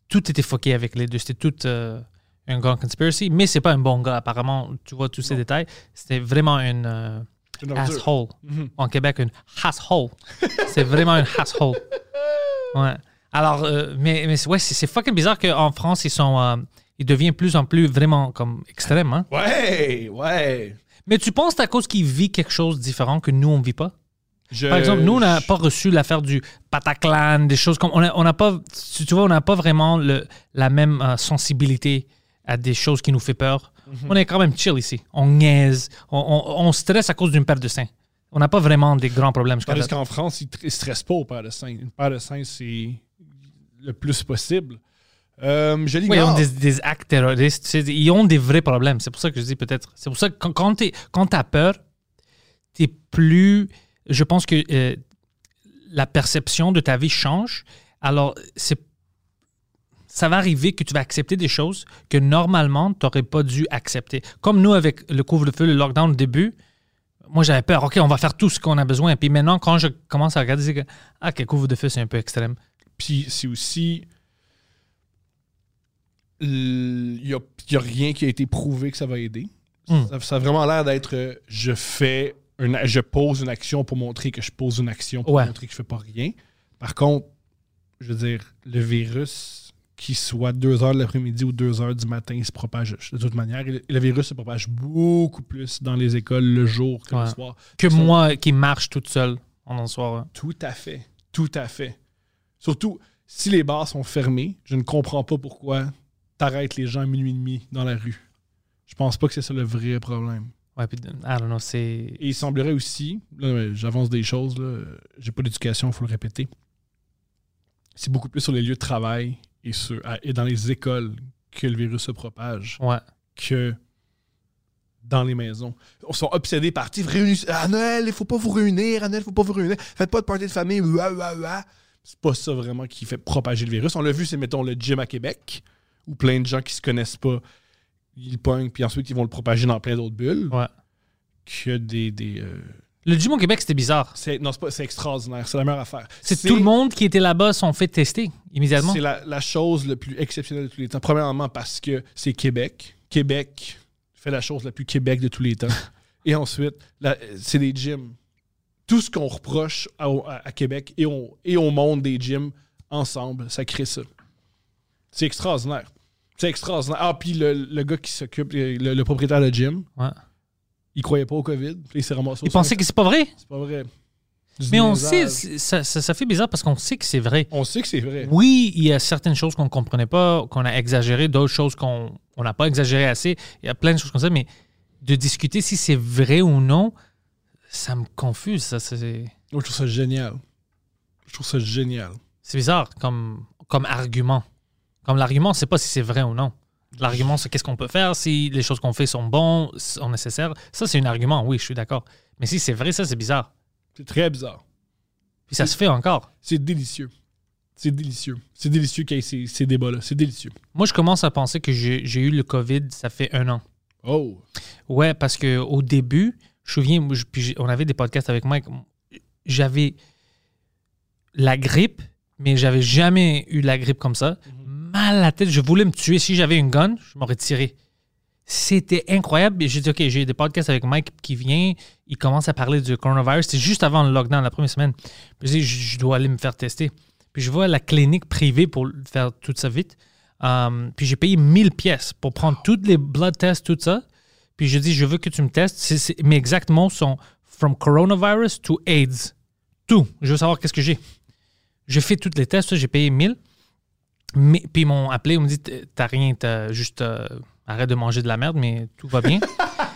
A: Tout était foqué avec les deux. C'était tout euh, un grand conspiracy. Mais c'est pas un bon gars, apparemment. Tu vois tous ces détails. C'était vraiment une asshole.
B: Mhm.
A: En Québec, une asshole. c'est vraiment une asshole. Ouais. Alors, euh, mais, ouais, c'est fucking bizarre qu'en France, ils sont. euh, ils deviennent plus en plus vraiment comme extrêmes. Hein?
B: Ouais, ouais.
A: Mais tu penses que c'est à cause qu'il vit quelque chose de différent que nous, on ne vit pas?
B: Je-
A: Par exemple, nous, on n'a pas reçu l'affaire du Pataclan, des choses comme. On n'a on pas. Tu tu vois, on n'a pas vraiment le, la même euh, sensibilité à des choses qui nous fait peur. On est quand même chill ici. On niaise. On, on- on stresse à cause d'une paire de seins. On n'a pas vraiment des grands problèmes.
B: Tandis
A: date.
B: qu'en France, ils ne stressent pas aux paires de seins. Une paire de seins, c'est le plus possible. Euh, je
A: Oui, ils ont des, des actes terroristes. ils ont des vrais problèmes. C'est pour ça que je dis peut-être. C'est pour ça que quand, quand tu as peur, tu es plus. Je pense que euh, la perception de ta vie change. Alors, c'est. Ça va arriver que tu vas accepter des choses que normalement, tu n'aurais pas dû accepter. Comme nous, avec le couvre-feu, le lockdown au début, moi, j'avais peur. OK, on va faire tout ce qu'on a besoin. Puis maintenant, quand je commence à regarder, c'est que, ah, OK, couvre-feu, c'est un peu extrême.
B: Puis c'est aussi. Il n'y a, rien qui a été prouvé que ça va aider.
A: Hmm.
B: Ça, ça a vraiment l'air d'être euh, je fais une, je pose une action pour montrer que je pose une action pour
A: Ouais.
B: montrer que je fais pas rien. Par contre, je veux dire, le virus, qu'il soit 2 heures de l'après-midi ou 2 heures du matin, il se propage de toute manière. Et le, virus se propage beaucoup plus dans les écoles le jour que
A: Ouais.
B: le soir.
A: Que moi qui marche toute seule en un soir. hein.
B: Tout à fait. Tout à fait. Surtout, si les bars sont fermés, je ne comprends pas pourquoi t'arrêtes les gens à minuit et demi dans la rue. Je pense pas que c'est ça le vrai problème.
A: Ouais, puis, I don't know, c'est.
B: Et il semblerait aussi, j'avance des choses, là, j'ai pas d'éducation, il faut le répéter. C'est beaucoup plus sur les lieux de travail et, sur, et dans les écoles que le virus se propage
A: Ouais.
B: que dans les maisons. On sont obsédés par réunis- à Noël, il faut pas vous réunir, à Noël, il faut pas vous réunir, faites pas de party de famille. C'est pas ça vraiment qui fait propager le virus. On l'a vu, c'est mettons le gym à Québec, où plein de gens qui se connaissent pas, ils pognent, puis ensuite ils vont le propager dans plein d'autres bulles.
A: Ouais.
B: Que des. des euh,
A: Le gym au Québec, c'était bizarre.
B: c'est, non, c'est pas, c'est extraordinaire, c'est la meilleure affaire.
A: C'est tout le monde qui était là-bas sont fait tester immédiatement.
B: C'est la, la chose le plus exceptionnelle de tous les temps. Premièrement, parce que c'est Québec. Québec fait la chose la plus Québec de tous les temps. Et ensuite, la- c'est des gyms. Tout ce qu'on reproche à, à- à Québec et on, et on monte des gyms ensemble, ça crée ça. C'est extraordinaire. C'est extraordinaire. Ah, puis le, le gars qui s'occupe, le, le propriétaire de gym,
A: Ouais.
B: Il croyait pas au COVID. Puis il s'est ramassé au
A: Ils pensaient
B: centre.
A: que c'est pas vrai?
B: C'est pas vrai. Du
A: Mais on sait, ça, ça, ça fait bizarre parce qu'on sait que c'est vrai.
B: On sait que c'est vrai.
A: Oui, il y a certaines choses qu'on ne comprenait pas, qu'on a exagérées, d'autres choses qu'on on n'a pas exagéré assez. Il y a plein de choses comme ça, mais de discuter si c'est vrai ou non, ça me confuse. Ça, c'est,
B: Moi, je trouve ça génial. Je trouve ça génial.
A: c'est bizarre comme, comme argument. Comme l'argument, c'est pas si c'est vrai ou non. L'argument, c'est qu'est-ce qu'on peut faire, si les choses qu'on fait sont bonnes, sont nécessaires. Ça, c'est un argument, oui, je suis d'accord. Mais si c'est vrai, ça, c'est bizarre.
B: C'est très bizarre.
A: Puis ça se fait encore.
B: C'est délicieux. C'est délicieux. C'est délicieux qu'il y ait ces, ces débats-là. C'est délicieux.
A: Moi, je commence à penser que j'ai j'ai eu le COVID, ça fait un an.
B: Oh.
A: Ouais, parce que au début, je me souviens, moi, je- puis j'ai- on avait des podcasts avec Mike, j'avais la grippe, mais j'avais jamais eu la grippe comme ça. Mal à la tête, je voulais me tuer. Si j'avais une gun, je m'aurais tiré. C'était incroyable. J'ai dit, OK, j'ai des podcasts avec Mike qui vient, il commence à parler du coronavirus. C'était juste avant le lockdown, la première semaine. Puis je dis, je dois aller me faire tester. Puis je vois la clinique privée pour faire tout ça vite. Um, puis j'ai payé 1000 pièces pour prendre toutes les blood tests, tout ça. Puis je dis, je veux que tu me testes. C'est- c'est- mes exacts mots sont from coronavirus to AIDS. Tout. Je veux savoir qu'est-ce que j'ai. Je fais tous les tests, j'ai payé 1000. Mais, puis ils m'ont appelé, ils m'ont dit, t'as rien, t'as juste euh, arrête de manger de la merde, mais tout va bien.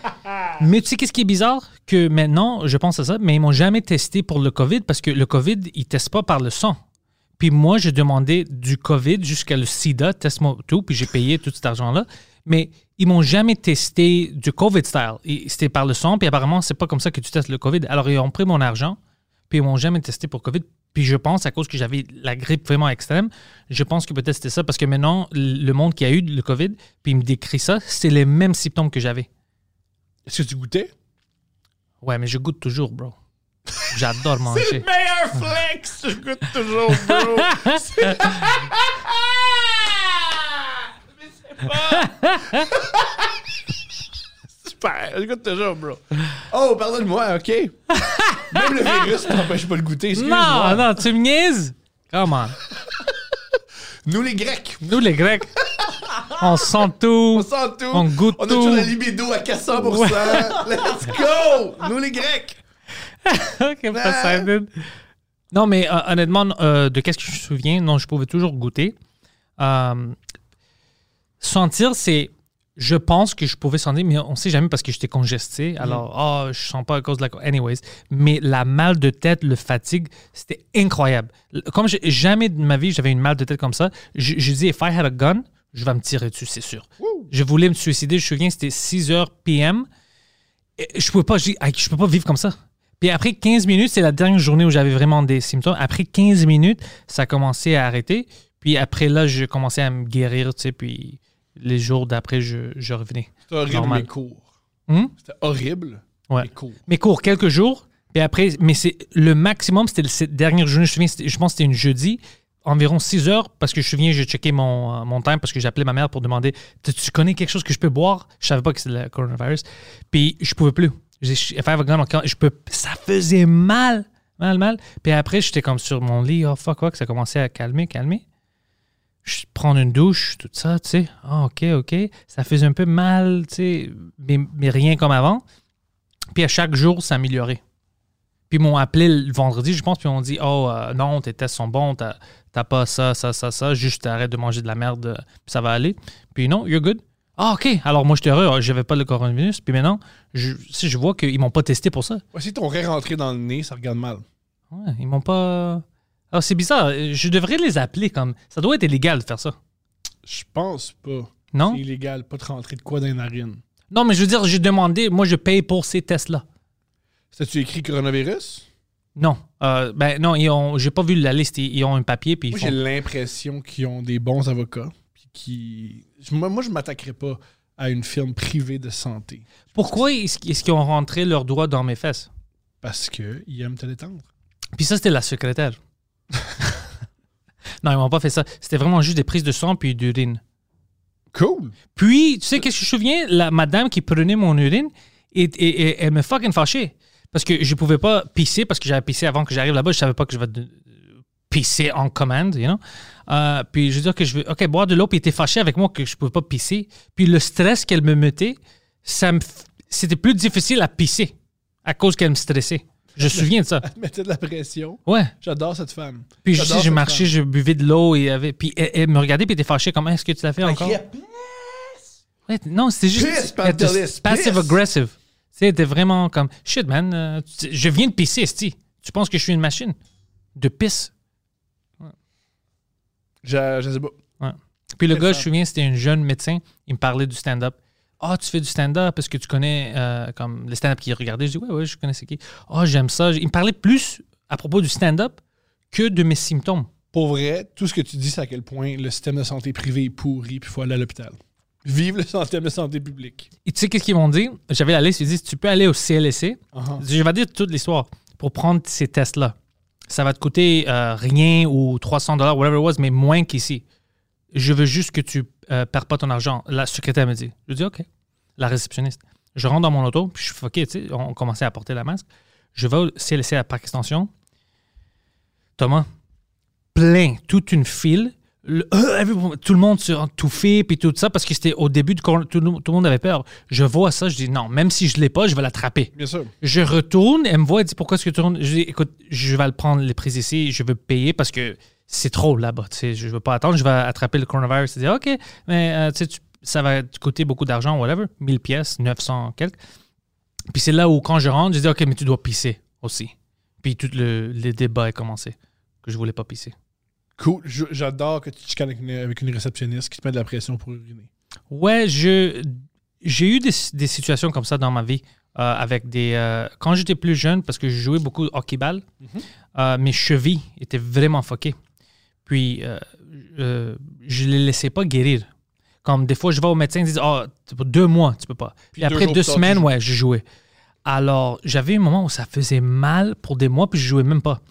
A: mais tu sais qu'est-ce qui est bizarre? Que maintenant, je pense à ça, mais ils m'ont jamais testé pour le COVID parce que le COVID, ils ne testent pas par le sang. Puis moi, j'ai demandé du COVID jusqu'à le sida, teste-moi tout, puis j'ai payé tout cet argent-là. Mais ils m'ont jamais testé du COVID style. C'était par le sang, puis apparemment, c'est pas comme ça que tu testes le COVID. Alors, ils ont pris mon argent, puis ils m'ont jamais testé pour COVID. Puis je pense, à cause que j'avais la grippe vraiment extrême, je pense que peut-être c'était ça, parce que maintenant, le monde qui a eu le COVID, puis il me décrit ça, c'est les mêmes symptômes que j'avais.
B: Est-ce que tu goûtais?
A: Ouais, mais je goûte toujours, bro. J'adore manger.
B: Meilleur flex! Je goûte toujours, bro. C'est- Mais c'est pas- Super, je goûte toujours, bro. Oh, pardonne-moi, OK. Même le virus t'empêche pas de goûter, excuse-moi.
A: non, non, tu me niaises? Come on.
B: Nous, les Grecs,
A: Nous, les Grecs, on sent tout.
B: on sent tout.
A: On goûte
B: On a
A: tout.
B: toujours la libido à 400%. Let's go! Nous, les Grecs.
A: Ok, Poseidon. Non, mais euh, honnêtement, euh, de qu'est-ce que je me souviens, non, je pouvais toujours goûter. Euh, sentir, c'est. Je pense que je pouvais sentir, mais on sait jamais parce que j'étais congesté. Alors, oh, je sens pas à cause de la. Anyways. Mais la mal de tête, le fatigue, c'était incroyable. Comme j'ai- jamais de ma vie, j'avais une mal de tête comme ça, je, je dis, if I had a gun, je vais me tirer dessus, c'est sûr. Je voulais me suicider, je me souviens, c'était 6 h PM. Et je pouvais pas, je Hey, je peux pas vivre comme ça. Puis après 15 minutes, c'est la dernière journée où j'avais vraiment des symptômes. Après 15 minutes, ça a commencé à arrêter. Puis après là, je commençais à me guérir, tu sais. Puis les jours d'après, je, je revenais.
B: C'était horrible,
A: Normal.
B: mais court.
A: Hum?
B: C'était horrible,
A: Ouais.
B: mais court.
A: Mais court, quelques jours. Puis après, mais c'est le maximum, c'était le- cette dernière journée. Je, me souviens, je pense que c'était une jeudi, environ 6 heures, parce que je me souviens, j'ai checké mon, euh, mon time parce que j'ai appelé ma mère pour demander Tu connais quelque chose que je peux boire? Je savais pas que c'était le coronavirus. Puis je pouvais plus. J'ai okay, je peux, ça faisait mal, mal, mal. Puis après, j'étais comme sur mon lit, oh fuck, fuck, ça commençait à calmer, calmer. Je prends une douche, tout ça, tu sais. Ah, ok, ok. Ça faisait un peu mal, tu sais, mais, mais rien comme avant. Puis à chaque jour, ça améliorait. Puis ils m'ont appelé le vendredi, je pense, puis ils m'ont dit Oh, euh, non, tes tests sont bons, t'as t'as pas ça, ça, ça, ça, juste arrête de manger de la merde, euh, puis ça va aller. Puis non, you're good. Ah, OK. Alors moi, j'étais heureux, ah, j'avais pas le coronavirus. Puis maintenant, je, si je vois qu'ils m'ont pas testé pour ça.
B: Ouais, si ton ré rentré dans le nez, ça regarde mal.
A: Ouais, ils m'ont pas. Alors c'est bizarre, je devrais les appeler comme. Ça doit être illégal de faire ça.
B: Je pense pas.
A: Non?
B: C'est illégal, pas de rentrer de quoi dans les narines.
A: Non, mais je veux dire, j'ai demandé, moi, je paye pour ces tests-là.
B: C'était-tu écrit coronavirus?
A: Non. Euh, ben non, ils ont. J'ai pas vu la liste. Ils, ils ont un papier, puis ils
B: Moi,
A: font-
B: j'ai l'impression qu'ils ont des bons avocats. Puis qui... Moi, moi, je m'attaquerais pas à une firme privée de santé.
A: Pourquoi est-ce est-ce qu'ils ont rentré leurs doigts dans mes fesses?
B: Parce qu'ils aiment te détendre.
A: Puis ça, c'était la secrétaire. non, ils m'ont pas fait ça. C'était vraiment juste des prises de sang puis d'urine.
B: Cool!
A: Puis, tu sais, qu'est-ce que je me souviens? La madame qui prenait mon urine, et, et- et- elle me fucking fâchait. Parce que je pouvais pas pisser, parce que j'avais pissé avant que j'arrive là-bas. Je savais pas que je vais de- pisser en commande, you know? Euh, puis je veux dire que je veux, OK, boire de l'eau, puis elle était fâchée avec moi que je pouvais pas pisser. Puis le stress qu'elle me mettait, ça me, c'était plus difficile à pisser à cause qu'elle me stressait. Je me souviens de ça.
B: Elle mettait de la pression.
A: Ouais.
B: J'adore cette femme.
A: Puis je sais, j'ai marché, je buvais de l'eau et avait, puis elle, elle me regardait puis elle était fâchée. Comment est-ce que tu l'as fait encore? Ouais, non, c'était juste passive aggressive. Tu sais, elle était vraiment comme shit, man. euh, je viens de pisser, esti. Tu penses que je suis une machine de pisse?
B: Je, je sais pas.
A: Puis le gars, je me souviens, c'était un jeune médecin. Il me parlait du stand-up. Ah, tu fais du stand-up parce que tu connais euh, comme le stand-up qu'il regardait. Je dis, ouais, ouais, je connais c'est qui. Ah, j'aime ça. Il me parlait plus à propos du stand-up que de mes symptômes.
B: pour vrai, tout ce que tu dis, c'est à quel point le système de santé privé est pourri, puis il faut aller à l'hôpital. Vive le système de santé publique.
A: Et tu sais qu'est-ce qu'ils m'ont dit? J'avais la liste, ils disent tu peux aller au CLSC.
B: Uh-huh.
A: Je vais dire toute l'histoire pour prendre ces tests-là. Ça va te coûter euh, rien ou 300 dollars, whatever it was, mais moins qu'ici. Je veux juste que tu euh, perds pas ton argent. La secrétaire me dit. Je dis OK. La réceptionniste. Je rentre dans mon auto, puis je suis fucké, tu sais, on commençait à porter la masque. Je vais au CLSC à Parc Extension. Thomas, plein, toute une file. Le- euh, tout le monde s'est entoufé, puis tout ça, parce que c'était au début, de, tout, le- tout le monde avait peur. Je vois ça, je dis non, même si je l'ai pas, je vais l'attraper.
B: Bien sûr.
A: Je retourne, elle me voit, elle dit pourquoi est-ce que tu tournes Je dis écoute, je vais le prendre les prises ici, je veux payer parce que c'est trop là-bas. Je veux pas attendre, je vais attraper le coronavirus. Elle dit ok, mais euh, tu sais, tu- ça va te coûter beaucoup d'argent, whatever, 1000 pièces, 900 quelques. Puis c'est là où quand je rentre, je dis ok, mais tu dois pisser aussi. Puis tout le, le débat est commencé que je voulais pas pisser.
B: Cool. J'adore que tu te chicanes avec une, avec une réceptionniste qui te met de la pression pour uriner.
A: Ouais, je j'ai eu des, des situations comme ça dans ma vie euh, avec des euh, quand j'étais plus jeune parce que je jouais beaucoup au hockey-ball, euh, mes chevilles étaient vraiment fuckées. Puis je les laissais pas guérir. Comme des fois, je vais au médecin, ils disent oh, pour deux mois, tu peux pas. Puis,
B: Puis deux
A: après deux semaines, ouais, je jouais. Alors, j'avais un moment où ça faisait mal pour des mois, puis je jouais même pas.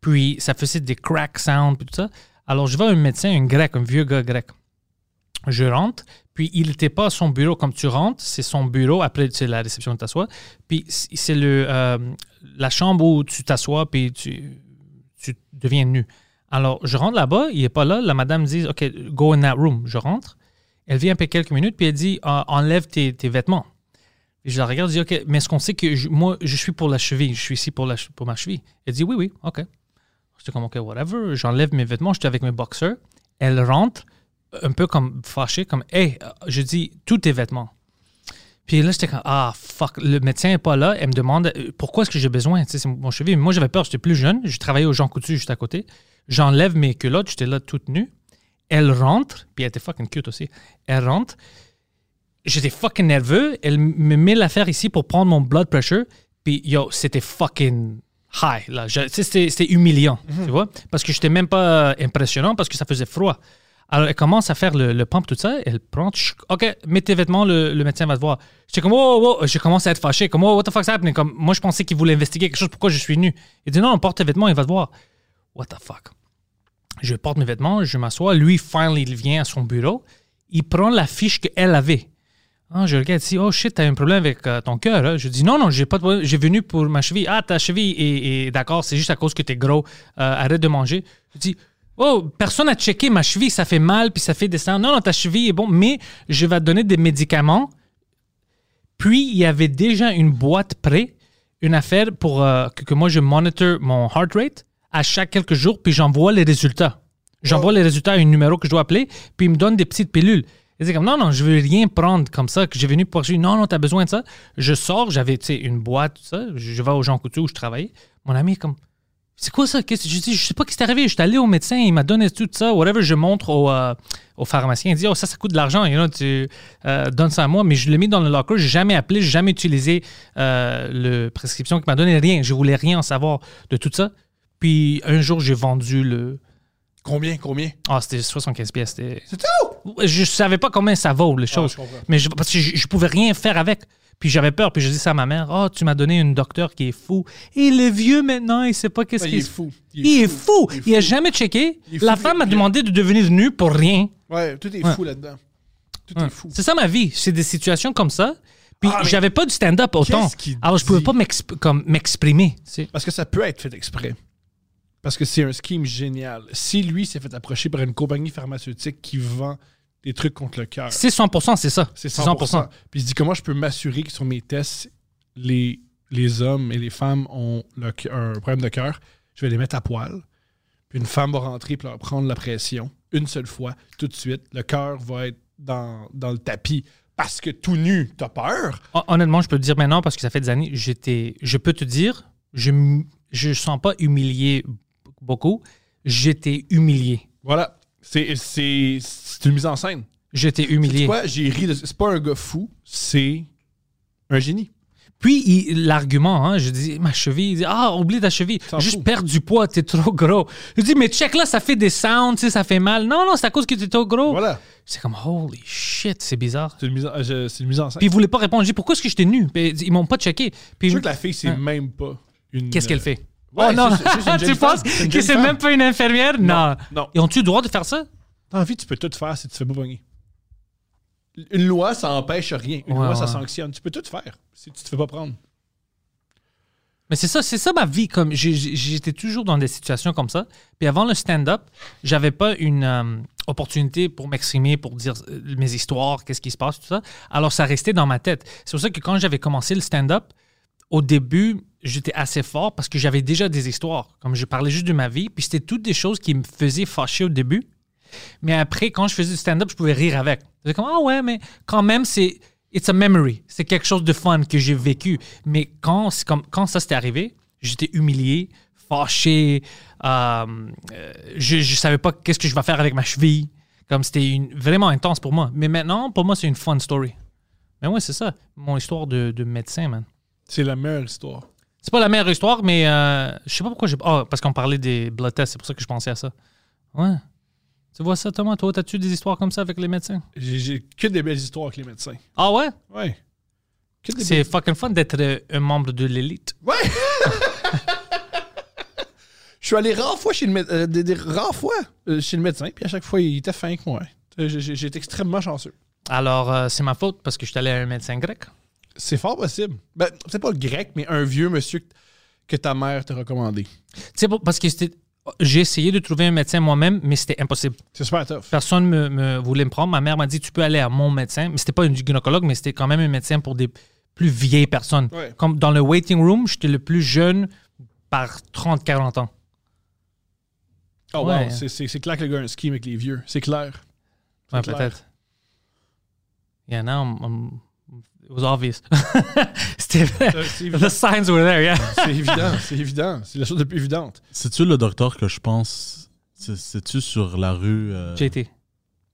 A: Puis ça faisait des crack sounds, puis tout ça. Alors, je vais à un médecin, un grec, un vieux gars grec. Je rentre, puis il n'était pas à son bureau comme tu rentres, c'est son bureau, après c'est la réception où tu t'assois, puis c'est le, euh, la chambre où tu t'assois, puis tu, tu deviens nu. Alors, je rentre là-bas, il n'est pas là, la madame dit, OK, go in that room. Je rentre, elle vient après quelques minutes, puis elle dit, enlève tes, vêtements. Je la regarde, je dis, OK, mais est-ce qu'on sait que moi, je suis pour la cheville, je suis ici pour, ma cheville? Elle dit, oui, oui, OK. J'étais comme, OK, whatever. J'enlève mes vêtements, j'étais avec mes boxers. Elle rentre, un peu comme fâchée, comme, hey, je dis, tous tes vêtements. Puis là, j'étais comme, ah, fuck, le médecin n'est pas là. Elle me demande, euh, pourquoi est-ce que j'ai besoin? C'est mon cheville. Moi, j'avais peur, j'étais plus jeune. Je travaillais au Jean Coutu juste à côté. J'enlève mes culottes, j'étais là toute nue. Elle rentre, puis elle était fucking cute aussi. Elle rentre. J'étais fucking nerveux. Elle me met l'affaire ici pour prendre mon blood pressure. Puis, yo, c'était fucking high. Là. Je- c'était, humiliant, tu vois? Parce que j'étais même pas euh, impressionnant parce que ça faisait froid. Alors, elle commence à faire le, le pump, tout ça. Elle prend, OK, mets tes vêtements, le, le médecin va te voir. J'étais comme, oh, oh, oh. j'ai commencé à être fâché. Comme, oh, what the fuck's happening? Comme, moi, je pensais qu'il voulait investiguer quelque chose. Pourquoi je suis nu? Il dit, non, porte tes vêtements, il va te voir. What the fuck? Je porte mes vêtements, je m'assois. Lui, finally, il vient à son bureau. Il prend la fiche qu'elle avait. Ah, je regarde ici, oh shit, t'as un problème avec euh, ton cœur. hein? Je dis non, non, j'ai pas de problème. J'ai venu pour ma cheville. Ah, ta cheville est, d'accord, c'est juste à cause que t'es gros. Euh, arrête de manger. Je dis, oh, personne n'a checké ma cheville, ça fait mal, puis ça fait descendre. Non, non, ta cheville est bon, mais je vais te donner des médicaments. Puis, il y avait déjà une boîte prête, une affaire pour euh, que, que moi, je monitor mon heart rate à chaque quelques jours, puis j'envoie les résultats. J'envoie les résultats à un numéro que je dois appeler, puis il me donne des petites pilules. Il dit comme non, non, je veux rien prendre comme ça, que j'ai venu pour. Non, non, t'as besoin de ça. Je sors, j'avais tu sais, une boîte, tout ça. Je, vais au Jean Coutu où je travaillais. Mon ami est comme c'est quoi ça? Qu'est-ce- Je dis, je sais pas ce qui s'est arrivé. Je suis allé au médecin, il m'a donné tout ça, whatever. Je montre au, euh, au pharmacien. Il dit, oh, ça, ça coûte de l'argent. Tu euh, donnes ça à moi. Mais je l'ai mis dans le locker. J'ai jamais appelé, j'ai jamais utilisé euh, le prescription qu'il m'a donné. Rien. Je voulais rien en savoir de tout ça. Puis un jour, j'ai vendu le.
B: Combien, combien?
A: Ah, c'était 75 pièces. c'était-
B: C'est tout!
A: Je savais pas combien ça vaut, les choses.
B: je comprends.
A: mais je, parce que je, je pouvais rien faire avec. Puis j'avais peur. Puis je dis ça à ma mère. Oh, tu m'as donné un docteur qui est fou. Il est vieux maintenant. Il sait pas qu'est-ce
B: Ouais,
A: qu'il
B: il est fou.
A: il est fou. Il, a jamais checké. La femme m'a demandé de devenir nu pour rien.
B: Ouais, tout est
A: Ouais.
B: fou là-dedans. Tout
A: Ouais.
B: est fou.
A: C'est ça ma vie. C'est des situations comme ça. Puis
B: Ah,
A: j'avais pas du stand-up autant. Alors je pouvais pas m'exprimer.
B: Parce que ça peut être fait exprès. Parce que c'est un scheme génial. Si lui s'est fait approcher par une compagnie pharmaceutique qui vend des trucs contre le cœur,
A: C'est 100%, c'est ça.
B: c'est 100%. Puis il se dit comment je peux m'assurer que sur mes tests, les, les hommes et les femmes ont le un problème de cœur. Je vais les mettre à poil. Puis une femme va rentrer et leur prendre la pression une seule fois, tout de suite. Le cœur va être dans, dans le tapis. Parce que tout nu, t'as peur?
A: Hon- Honnêtement, je peux te dire maintenant parce que ça fait des années, j'étais, je peux te dire, je je sens pas humilié beaucoup. J'étais humilié.
B: Voilà. C'est une mise en scène.
A: J'étais humilié.
B: quoi? J'ai ri de... C'est pas un gars fou, c'est un génie.
A: Puis l'argument, hein, je dis ma cheville, il dit ah oublie ta cheville, juste perdre du poids, t'es trop gros. Je dis mais check là, ça fait des sounds, tu sais, ça fait mal. Non non, c'est à cause que t'es trop gros.
B: Voilà.
A: C'est comme holy shit, c'est bizarre.
B: C'est une une mise en scène.
A: Puis ils voulaient pas répondre. Je dis pourquoi est-ce que j'étais nu? Puis ils m'ont pas checké. Puis
B: Je veux que la fille, c'est
A: Hein?
B: même pas une.
A: qu'est-ce qu'elle
B: euh,
A: fait?
B: Ouais,
A: Oh non, tu penses que c'est même pas une infirmière? Non.
B: Non.
A: Ils ont-tu le droit de faire ça?
B: Dans la vie, tu peux tout faire si tu te fais pas pogner. Une loi, ça empêche rien. Une
A: Ouais,
B: loi, ça sanctionne. Tu peux tout faire si tu te fais pas prendre.
A: Mais c'est ça, c'est ça ma vie. Comme j'étais toujours dans des situations comme ça. Puis avant le stand-up, j'avais pas une euh, opportunité pour m'exprimer, pour dire euh, mes histoires, qu'est-ce qui se passe, tout ça. Alors ça restait dans ma tête. C'est pour ça que quand j'avais commencé le stand-up, au début, j'étais assez fort parce que j'avais déjà des histoires. Comme je parlais juste de ma vie, puis c'était toutes des choses qui me faisaient fâcher au début. Mais après, quand je faisais du stand-up, je pouvais rire avec. C'était comme, ah ouais, mais quand même, c'est. It's a memory. C'est quelque chose de fun que j'ai vécu. Mais quand, comme, quand ça s'était arrivé, j'étais humilié, fâché. euh, je ne savais pas qu'est-ce que je vais faire avec ma cheville. Comme c'était vraiment intense pour moi. Mais maintenant, pour moi, c'est une fun story. Mais ouais, c'est ça. Mon histoire de, de médecin, man.
B: C'est la meilleure histoire.
A: C'est pas la meilleure histoire, mais euh, je sais pas pourquoi j'ai. Ah, parce qu'on parlait des blood tests, c'est pour ça que je pensais à ça. Ouais. Tu vois ça, Thomas? Toi, t'as-tu des histoires comme ça avec les médecins?
B: J'ai que des belles histoires avec les médecins.
A: Ah ouais?
B: Ouais. Que des
A: C'est
B: belles-
A: fucking fun d'être euh, un membre de l'élite.
B: Ouais! Je suis allé rare fois chez le médecin, des, des rares fois euh, chez le médecin, puis à chaque fois, il était fin avec moi. Euh, j'ai- été extrêmement chanceux.
A: Alors, euh, c'est ma faute parce que je suis allé à un médecin grec.
B: C'est fort possible. Ben, c'est pas le grec, mais un vieux monsieur que, ta mère t'a recommandé.
A: Tu sais, parce que c'était. J'ai essayé de trouver un médecin moi-même, mais c'était impossible.
B: C'est super tough.
A: Personne me, me voulait me prendre. Ma mère m'a dit tu peux aller à mon médecin, mais c'était pas un gynécologue, mais c'était quand même un médecin pour des plus vieilles personnes.
B: Ouais.
A: Comme dans le waiting room, j'étais le plus jeune par 30-40 ans.
B: Oh
A: Ouais.
B: wow, c'est- clair que le gars a un ski avec les vieux. C'est clair.
A: Ouais, peut-être. Yeah, now I'm, I'm- it was obvious. C'était
B: Euh, c'est évident.
A: the signs were there, yeah.
B: C'est évident, c'est évident. C'est la chose la plus évidente.
C: C'est-tu le docteur que je pense C'est- C'est-tu sur la rue euh,
A: JT.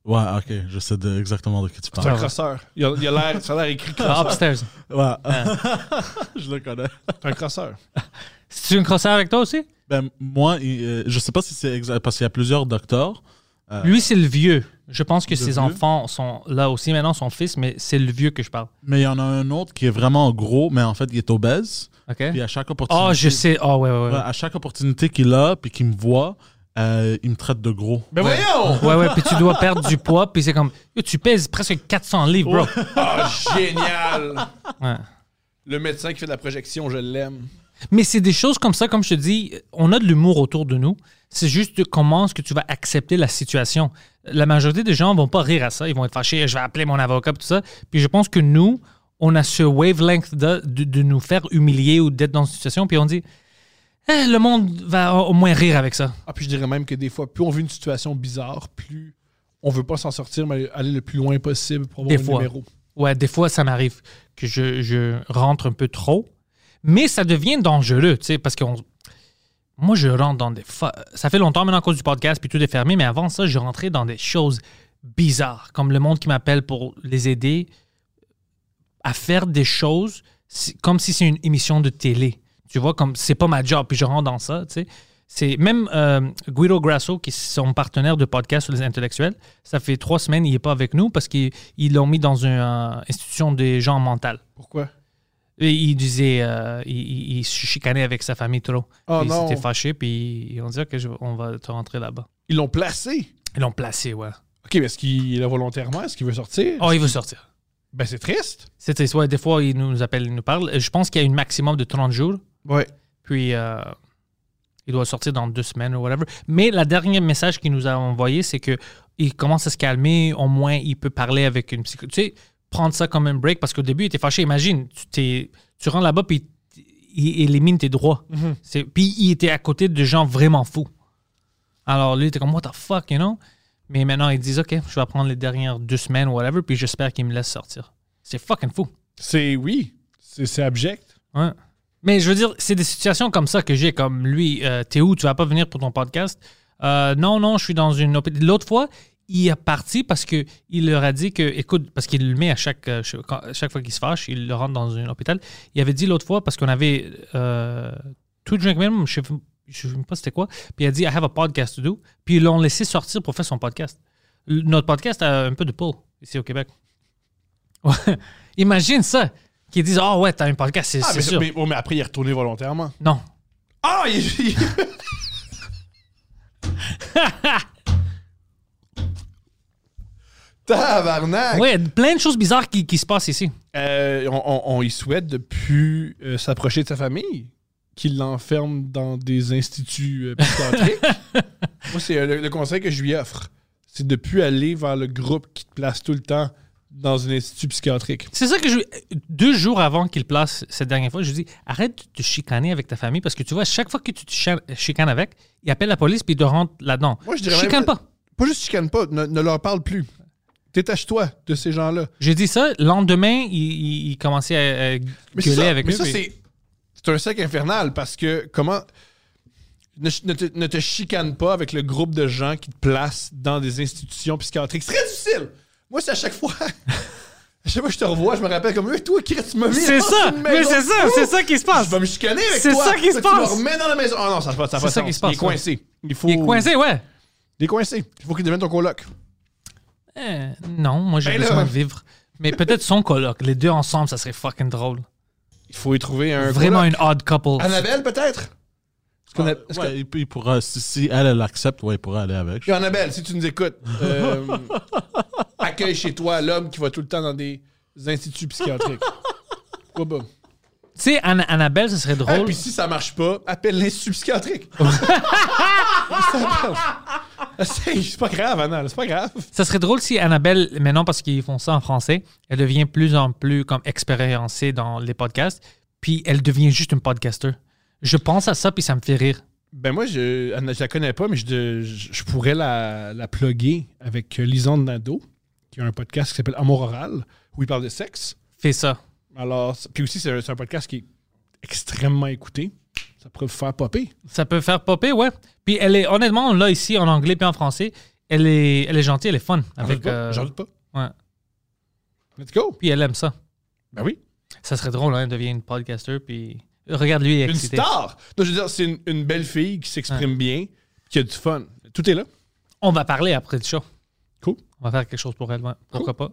C: Ouais, ok, je sais de- exactement de qui tu
B: C'est un
C: parles.
B: crosseur. Il a il a l'air, ça a l'air écrit
A: Ah,
B: crosseur.
A: upstairs.
C: Ouais, je le connais.
B: C'est un crosseur.
A: C'est une crosseur avec toi aussi?
C: Ben, moi, il- euh, je sais pas si c'est exact, parce qu'il y a plusieurs docteurs. Euh,
A: Lui, c'est le vieux. Je pense que
C: Le
A: ses
C: vieux?
A: enfants sont là aussi maintenant, son fils, mais c'est le vieux que je parle.
C: Mais il y en a un autre qui est vraiment gros, mais en fait, il est obèse.
A: OK?
C: Puis à chaque opportunité.
A: Oh, je sais. Oh, ouais, ouais,
C: à chaque opportunité qu'il a, puis qu'il me voit, euh, il me traite de gros.
B: Ben voyons!
A: Ouais, ouais, puis tu dois perdre du poids, puis c'est comme, yo, tu pèses presque 400 livres, bro.
B: Ah, génial!
A: Ouais.
B: Le médecin qui fait de la projection, je l'aime.
A: Mais c'est des choses comme ça, comme je te dis, on a de l'humour autour de nous. C'est juste de comment est-ce que tu vas accepter la situation. La majorité des gens vont pas rire à ça. Ils vont être fâchés, je vais appeler mon avocat, tout ça. Puis je pense que nous, on a ce wavelength de, de, de nous faire humilier ou d'être dans une situation, puis on dit, Eh, le monde va au moins rire avec ça.
B: Ah, puis je dirais même que des fois, plus on vit une situation bizarre, plus on veut pas s'en sortir, mais aller le plus loin possible pour avoir
A: Des
B: un
A: fois.
B: numéro.
A: Ouais, des fois, ça m'arrive que je, je rentre un peu trop, mais ça devient dangereux, tu sais, parce que moi, je rentre dans des... Ça fait longtemps maintenant à cause du podcast, puis tout est fermé, mais avant ça, je rentrais dans des choses bizarres, comme le monde qui m'appelle pour les aider à faire des choses comme si c'est une émission de télé. Tu vois, comme c'est pas ma job, puis je rentre dans ça, tu sais. C'est même euh, Guido Grasso, qui est son partenaire de podcast sur les intellectuels, ça fait trois semaines, il n'est pas avec nous parce qu'ils ils l'ont mis dans une institution des gens mentales.
B: Pourquoi?
A: Il disait, euh, il, se chicanait avec sa famille trop.
B: Oh
A: il s'était fâché, puis ils ont dit que on va te rentrer là-bas.
B: Ils l'ont placé?
A: Ils l'ont placé, ouais.
B: OK, mais est-ce qu'il est là volontairement? Est-ce qu'il veut sortir?
A: Oh, il veut sortir.
B: Ben, c'est triste.
A: C'était ouais, des fois, il nous appelle, il nous parle. Je pense qu'il y a une maximum de 30 jours.
B: Ouais.
A: Puis euh, il doit sortir dans deux semaines ou whatever. Mais le dernier message qu'il nous a envoyé, c'est que il commence à se calmer. Au moins, il peut parler avec une psycho. Tu sais, prendre ça comme un break parce qu'au début, il était fâché. Imagine, tu, t'es, tu rentres là-bas puis il élimine tes droits. C'est, puis il était à côté de gens vraiment fous. Alors lui, il était comme, what the fuck, you know? Mais maintenant, ils disent, OK, je vais prendre les dernières deux semaines ou whatever, puis j'espère qu'il me laisse sortir. C'est fucking fou.
B: C'est oui. C'est c'est abject.
A: Ouais. Mais je veux dire, c'est des situations comme ça que j'ai, comme lui, euh, t'es où, tu vas pas venir pour ton podcast? Euh, non, non, je suis dans une... L'autre fois, il est parti parce que il leur a dit que, écoute, parce qu'il le met à chaque, euh, chaque fois qu'il se fâche, il le rentre dans un hôpital. Il avait dit l'autre fois, parce qu'on avait euh, two drink minimum, je ne sais même pas c'était quoi, puis il a dit I have a podcast to do, puis ils l'ont laissé sortir pour faire son podcast. Notre podcast a un peu de pull ici au Québec. Ouais. Imagine ça, qu'ils disent Oh ouais, t'as un podcast, c'est
B: Ah, mais,
A: sûr.
B: mais, oh, mais après, il est retourné volontairement.
A: Non.
B: Ah, il, il- Tabarnak!
A: Ouais, plein de choses bizarres qui, qui se passent ici.
B: Euh, on, on- on y souhaite de plus euh, s'approcher de sa famille, qu'il l'enferme dans des instituts euh, psychiatriques. Moi, c'est euh, le, le conseil que je lui offre. C'est de plus aller vers le groupe qui te place tout le temps dans un institut psychiatrique.
A: C'est ça que je. Deux jours avant qu'il place cette dernière fois, je lui dis arrête de te chicaner avec ta famille parce que tu vois, chaque fois que tu te chi- chicanes avec, il appelle la police puis il te rentre là-dedans.
B: Moi, je dirais
A: Chicane
B: même-
A: pas.
B: Pas juste chicane pas, ne, ne leur parle plus. Détache-toi de ces gens-là.
A: J'ai dit ça. Le lendemain, il, il- il commençait à, à
B: Mais c'est
A: gueuler
B: ça,
A: avec
B: mais
A: eux.
B: ça,
A: puis-
B: c'est, c'est un cercle infernal parce que comment. Ne, ne te, ne te chicane pas avec le groupe de gens qui te placent dans des institutions psychiatriques. C'est très difficile. Moi, c'est à chaque fois. À chaque fois que je te revois, je me rappelle comme, toi, Chris, tu m'as mis
A: C'est ça. Mais c'est ça. C'est ça qui se passe.
B: Je vais me chicaner avec
A: C'est
B: toi.
A: ça qui se passe.
B: Tu me remets dans la maison. Ah non, ça ne pas, ça a
A: C'est
B: pas
A: ça qui se passe,
B: Il est coincé. Il, faut...
A: Il est coincé, ouais.
B: Il est coincé. Il faut qu'il devienne ton coloc.
A: Euh, non, moi j'ai
B: Ben
A: besoin
B: là.
A: de vivre. Mais peut-être son coloc. Les deux ensemble, ça serait fucking drôle.
B: Il faut y trouver un
A: Vraiment
B: coloc.
A: une odd couple.
B: Annabelle, peut-être? Est-ce qu'on a-
C: Ouais,
B: est-ce que-
C: il, il pourra, si, si elle, elle l'accepte, ouais, il pourra aller avec.
B: Puis Annabelle, si tu nous écoutes, euh, accueille chez toi l'homme qui va tout le temps dans des instituts psychiatriques. Pourquoi pas?
A: Tu sais, Anna- Annabelle, ce serait
B: Ah,
A: drôle.
B: puis si ça marche pas, appelle l'institut psychiatrique. c'est pas grave, Anna, c'est pas grave.
A: Ça serait drôle si Annabelle, maintenant parce qu'ils font ça en français, elle devient plus en plus comme expériencée dans les podcasts, puis elle devient juste une podcaster. Je pense à ça, puis ça me fait rire.
B: Ben moi, je, Anna, je la connais pas, mais je, je, je pourrais la, la plugger avec euh, Lisande Nadeau, qui a un podcast qui s'appelle Amour oral, où il parle de sexe.
A: Fais ça.
B: Alors, puis aussi, c'est un, c'est un podcast qui est extrêmement écouté. Ça vous faire popper.
A: Ça peut faire popper, ouais. Puis elle est, honnêtement, là, ici, en anglais puis en français, elle est, elle est gentille, elle est fun.
B: J'en
A: Avec,
B: doute pas.
A: euh,
B: J'en doute pas.
A: ouais.
B: Let's go.
A: Puis elle aime ça.
B: Ben oui.
A: Ça serait drôle, hein, elle devient une podcaster, puis... Regarde, lui, il est
B: Une
A: excité.
B: star. Non, je veux dire, c'est une, une belle fille qui s'exprime bien, qui a du fun. Tout est là.
A: On va parler après le show.
B: Cool.
A: On va faire quelque chose pour elle, ouais. Pourquoi pas?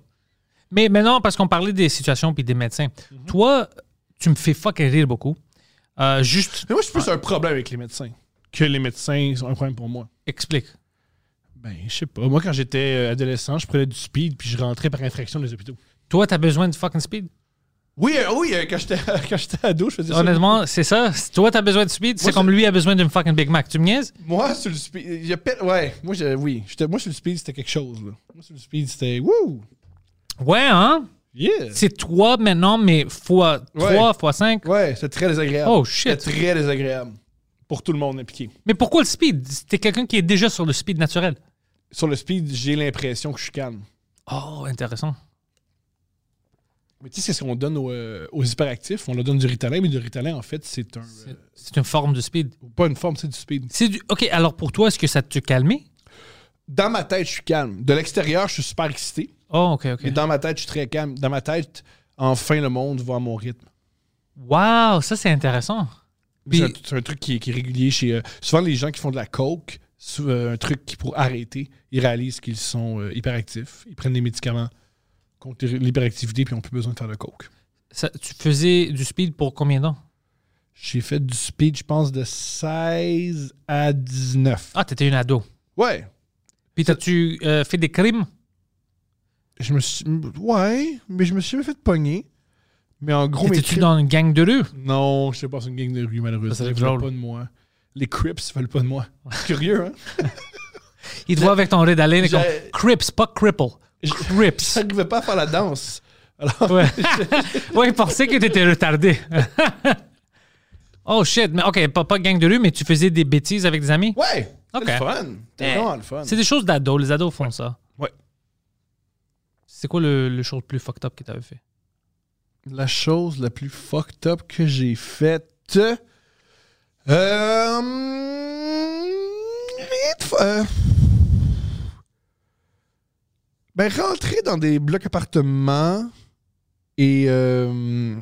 A: Mais maintenant, parce qu'on parlait des situations puis des médecins,
B: Mhm.
A: toi, tu me fais fucking rire beaucoup. Euh, juste,
B: Mais moi, je suis plus un problème avec les médecins que les médecins sont un problème pour moi.
A: explique.
B: Ben, je sais pas. Moi, quand j'étais euh, adolescent, je prenais du speed puis je rentrais par infraction dans les hôpitaux.
A: Toi, t'as besoin de fucking speed?
B: Oui, euh, oui, euh, quand j'étais ado, je faisais ça.
A: Honnêtement, c'est ça. Toi, t'as besoin de speed. C'est comme lui a besoin d'une fucking Big Mac. Tu me niaises?
B: Moi, sur le speed, ouais, moi, je- oui, J'étais- moi, sur le speed, c'était quelque chose, là. Moi, sur le speed, c'était, wouh,
A: Ouais, hein?
B: Yeah.
A: C'est toi maintenant, mais fois
B: Ouais.
A: 3, fois 5.
B: Ouais, c'était très désagréable.
A: Oh, shit.
B: C'était très désagréable. Pour tout le monde impliqué.
A: Mais pourquoi le speed? T'es quelqu'un qui est déjà sur le speed naturel.
B: Sur le speed, j'ai l'impression que je suis calme.
A: Oh, intéressant.
B: Mais tu sais, c'est ce qu'on donne aux, euh, aux hyperactifs. On leur donne du Ritalin, mais du Ritalin, en fait, c'est un. euh,
A: C'est une forme de speed.
B: pas une forme, c'est du speed.
A: C'est du... OK, alors pour toi, est-ce que ça te calmait?
B: Dans ma tête, je suis calme. De l'extérieur, je suis super excité.
A: Oh, OK, OK.
B: Mais dans ma tête, je suis très calme. Dans ma tête, enfin, le monde va à mon rythme.
A: Wow, ça, c'est intéressant. Puis-
B: C'est un, truc qui est, qui est régulier chez. euh, souvent, les gens qui font de la coke, euh, un truc qui, pour arrêter, ils réalisent qu'ils sont euh, hyperactifs. Ils prennent des médicaments contre l'hyperactivité, puis ils n'ont plus besoin de faire de coke.
A: Ça- tu faisais du speed pour combien temps?
B: J'ai fait du speed, je pense, de 16 à 19.
A: Ah, t'étais une ado.
B: Ouais.
A: Puis t'as-tu euh, fait des crimes?
B: Je me suis. Ouais, mais je me suis fait pogner. Mais en gros,
A: T'étais-tu
B: Crips-
A: dans une gang de rue?
B: Non, je sais pas, c'est une gang de rue, malheureusement.
A: Ça
B: Ils veulent pas de moi. Les Crips veulent pas de moi. Curieux, hein?
A: Ils te voient avec ton Red Allen et comme Crips, pas Cripple. Crips.
B: J'arrivais pas à faire la danse. Alors,
A: Ouais. ouais, il pensait que t'étais retardé. oh shit, mais ok, pas, pas gang de rue, mais tu faisais des bêtises avec des amis?
B: ouais! C'est
A: Ok.
B: le fun. C'est
A: Eh,
B: le fun.
A: C'est des choses d'ados, les ados font ça. C'est quoi le, le chose le plus fucked up que t'avais fait?
B: La chose la plus fucked up que j'ai faite. Euh, euh, Ben, rentrer dans des blocs appartements et. euh,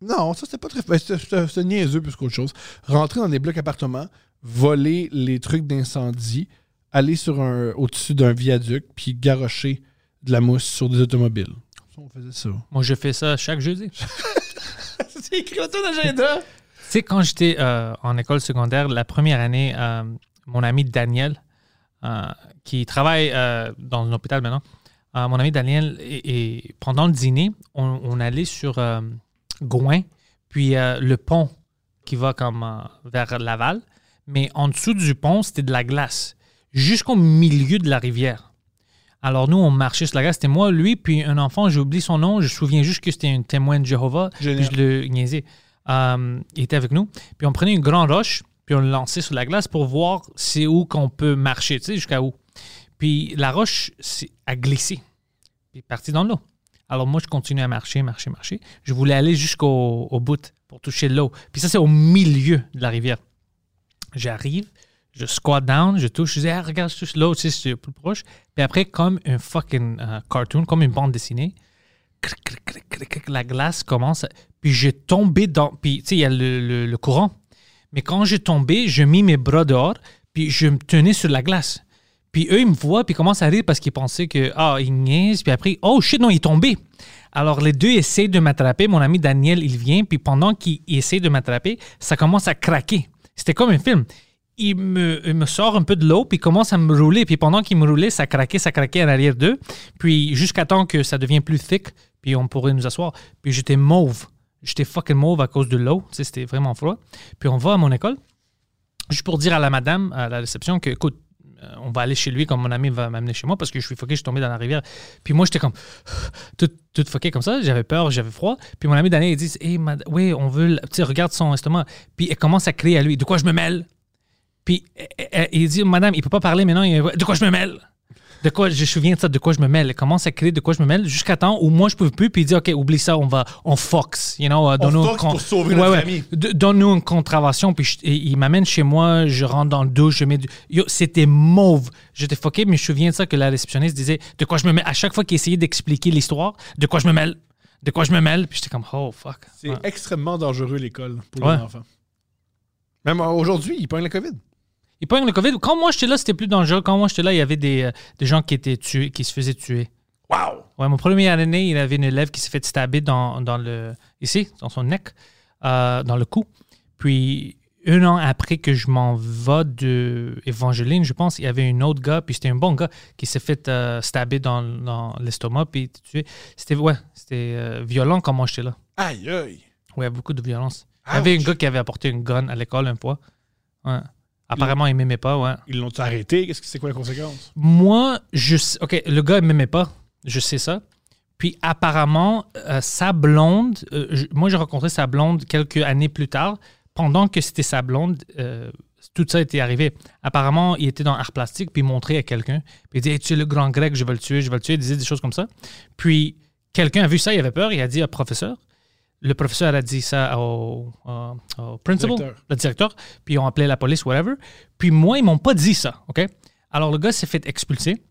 B: non, ça, c'était pas très. Ben, c'était- niaiseux plus qu'autre chose. Rentrer dans des blocs appartements, voler les trucs d'incendie, aller sur un au-dessus d'un viaduc, puis garrocher de la mousse sur des automobiles. On faisait ça.
A: Moi, je fais ça chaque jeudi.
B: C'est écrit dans ton agenda!
A: Tu sais, quand j'étais euh, en école secondaire, la première année, euh, mon ami Daniel, euh, qui travaille euh, dans un hôpital maintenant, euh, mon ami Daniel, et, et pendant le dîner, on, on allait sur euh, Gouin, puis euh, le pont qui va comme euh, vers Laval, mais en dessous du pont, c'était de la glace, jusqu'au milieu de la rivière. Alors nous, on marchait sur la glace, c'était moi, lui, puis un enfant, j'ai oublié son nom, je me souviens juste que c'était un témoin de Jéhovah, puis je le niaisais. Euh, il était avec nous. Puis on prenait une grande roche, puis on le lançait sur la glace pour voir c'est où qu'on peut marcher, tu sais, jusqu'à où. Puis la roche a glissé, puis est partie dans l'eau. Alors moi, je continuais à marcher, marcher, marcher. Je voulais aller jusqu'au au bout pour toucher l'eau. Puis ça, c'est au milieu de la rivière. J'arrive, je squat down, je touche, je dis, ah, regarde, je touche l'eau, tu sais, c'est plus proche. Puis après, comme un fucking euh, cartoon, comme une bande dessinée, cric, cric, cric, la glace commence. Puis j'ai tombé dans. Puis tu sais, il y a le, le- courant. Mais quand j'ai tombé, j'ai mis mes bras dehors, puis je me tenais sur la glace. Puis eux, ils me voient, puis ils commencent à rire parce qu'ils pensaient que, ah, ils niaisent. Puis après, oh shit, non, il est tombé. Alors les deux essaient de m'attraper. Mon ami Daniel, il vient, puis pendant qu'il essaie de m'attraper, ça commence à craquer. C'était comme un film. Il me, sort un peu de l'eau, puis commence à me rouler. Puis pendant qu'il me roulait, ça craquait, ça craquait en arrière d'eux. Puis jusqu'à temps que ça devient plus thick, puis on pourrait nous asseoir. Puis j'étais mauve. J'étais fucking mauve à cause de l'eau. C'était vraiment froid. Puis on va à mon école, juste pour dire à la madame, à la réception, que, écoute, euh, on va aller chez lui comme mon ami va m'amener chez moi parce que je suis fucké, je suis tombé dans la rivière. Puis moi, j'étais comme tout, tout comme ça. J'avais peur, j'avais froid. Puis mon ami Daniel, il dit hey, mad- Oui, on veut. Tu sais, regarde son estomac. Puis elle commence à crier à lui De quoi je me mêle Puis euh, euh, il dit Madame, il peut pas parler maintenant. De quoi je me mêle? De quoi, je me souviens de ça, de quoi je me mêle? Elle commence à crier de quoi je me mêle? Jusqu'à temps où moi je peux plus. Puis il dit, OK, oublie ça, on va, on fox. You know, euh, donne-nous
B: fox
A: un
B: pour sauver notre famille.
A: D- Donne-nous une contravention. Puis je- il m'amène chez moi, je rentre dans le douche, je mets du. Yo, c'était mauve. J'étais fucké, mais je me souviens de ça que la réceptionniste disait, de quoi je me mêle? À chaque fois qu'il essayait d'expliquer l'histoire, de quoi je me mêle? De quoi je me mêle? Puis j'étais comme, oh fuck.
B: C'est
A: Ouais.
B: extrêmement dangereux, l'école, pour
A: Ouais.
B: les enfants. Même aujourd'hui, ils pognent la COVID.
A: Il pogne le COVID. Quand moi j'étais là, c'était plus dangereux. Quand moi j'étais là, il y avait des, euh, des gens qui étaient tués, qui se faisaient tuer.
B: Wow!
A: Ouais, mon premier année, il avait une élève qui s'est fait stabber dans, dans le, ici, dans son neck, euh, dans le cou. Puis, un an après que je m'en vais de Evangeline, je pense, il y avait un autre gars, puis c'était un bon gars, qui s'est fait euh, stabber dans, dans l'estomac, puis tué. C'était, ouais, c'était euh, violent quand moi j'étais là.
B: Aïe, aïe!
A: Ouais, beaucoup de violence. Il y avait un gars qui avait apporté une gun à l'école une fois. Ouais. Apparemment, il m'aimait pas, ouais.
B: Ils l'ont arrêté? Qu'est-ce que c'est quoi la conséquence?
A: Moi, je OK, le gars, il m'aimait pas. Je sais ça. Puis apparemment, euh, sa blonde, euh, je- moi, j'ai rencontré sa blonde quelques années plus tard. Pendant que c'était sa blonde, euh, tout ça était arrivé. Apparemment, il était dans art plastique, puis il montrait à quelqu'un. Puis il dit Hey, Tu es le grand grec, je vais le tuer, je vais le tuer. Il disait des choses comme ça. Puis quelqu'un a vu ça, il avait peur, il a dit au professeur. Le professeur a dit ça au, au- au principal,
B: Directeur.
A: le directeur, puis ils ont appelé la police, whatever. Puis moi, ils m'ont pas dit ça, OK? Alors le gars s'est fait expulser.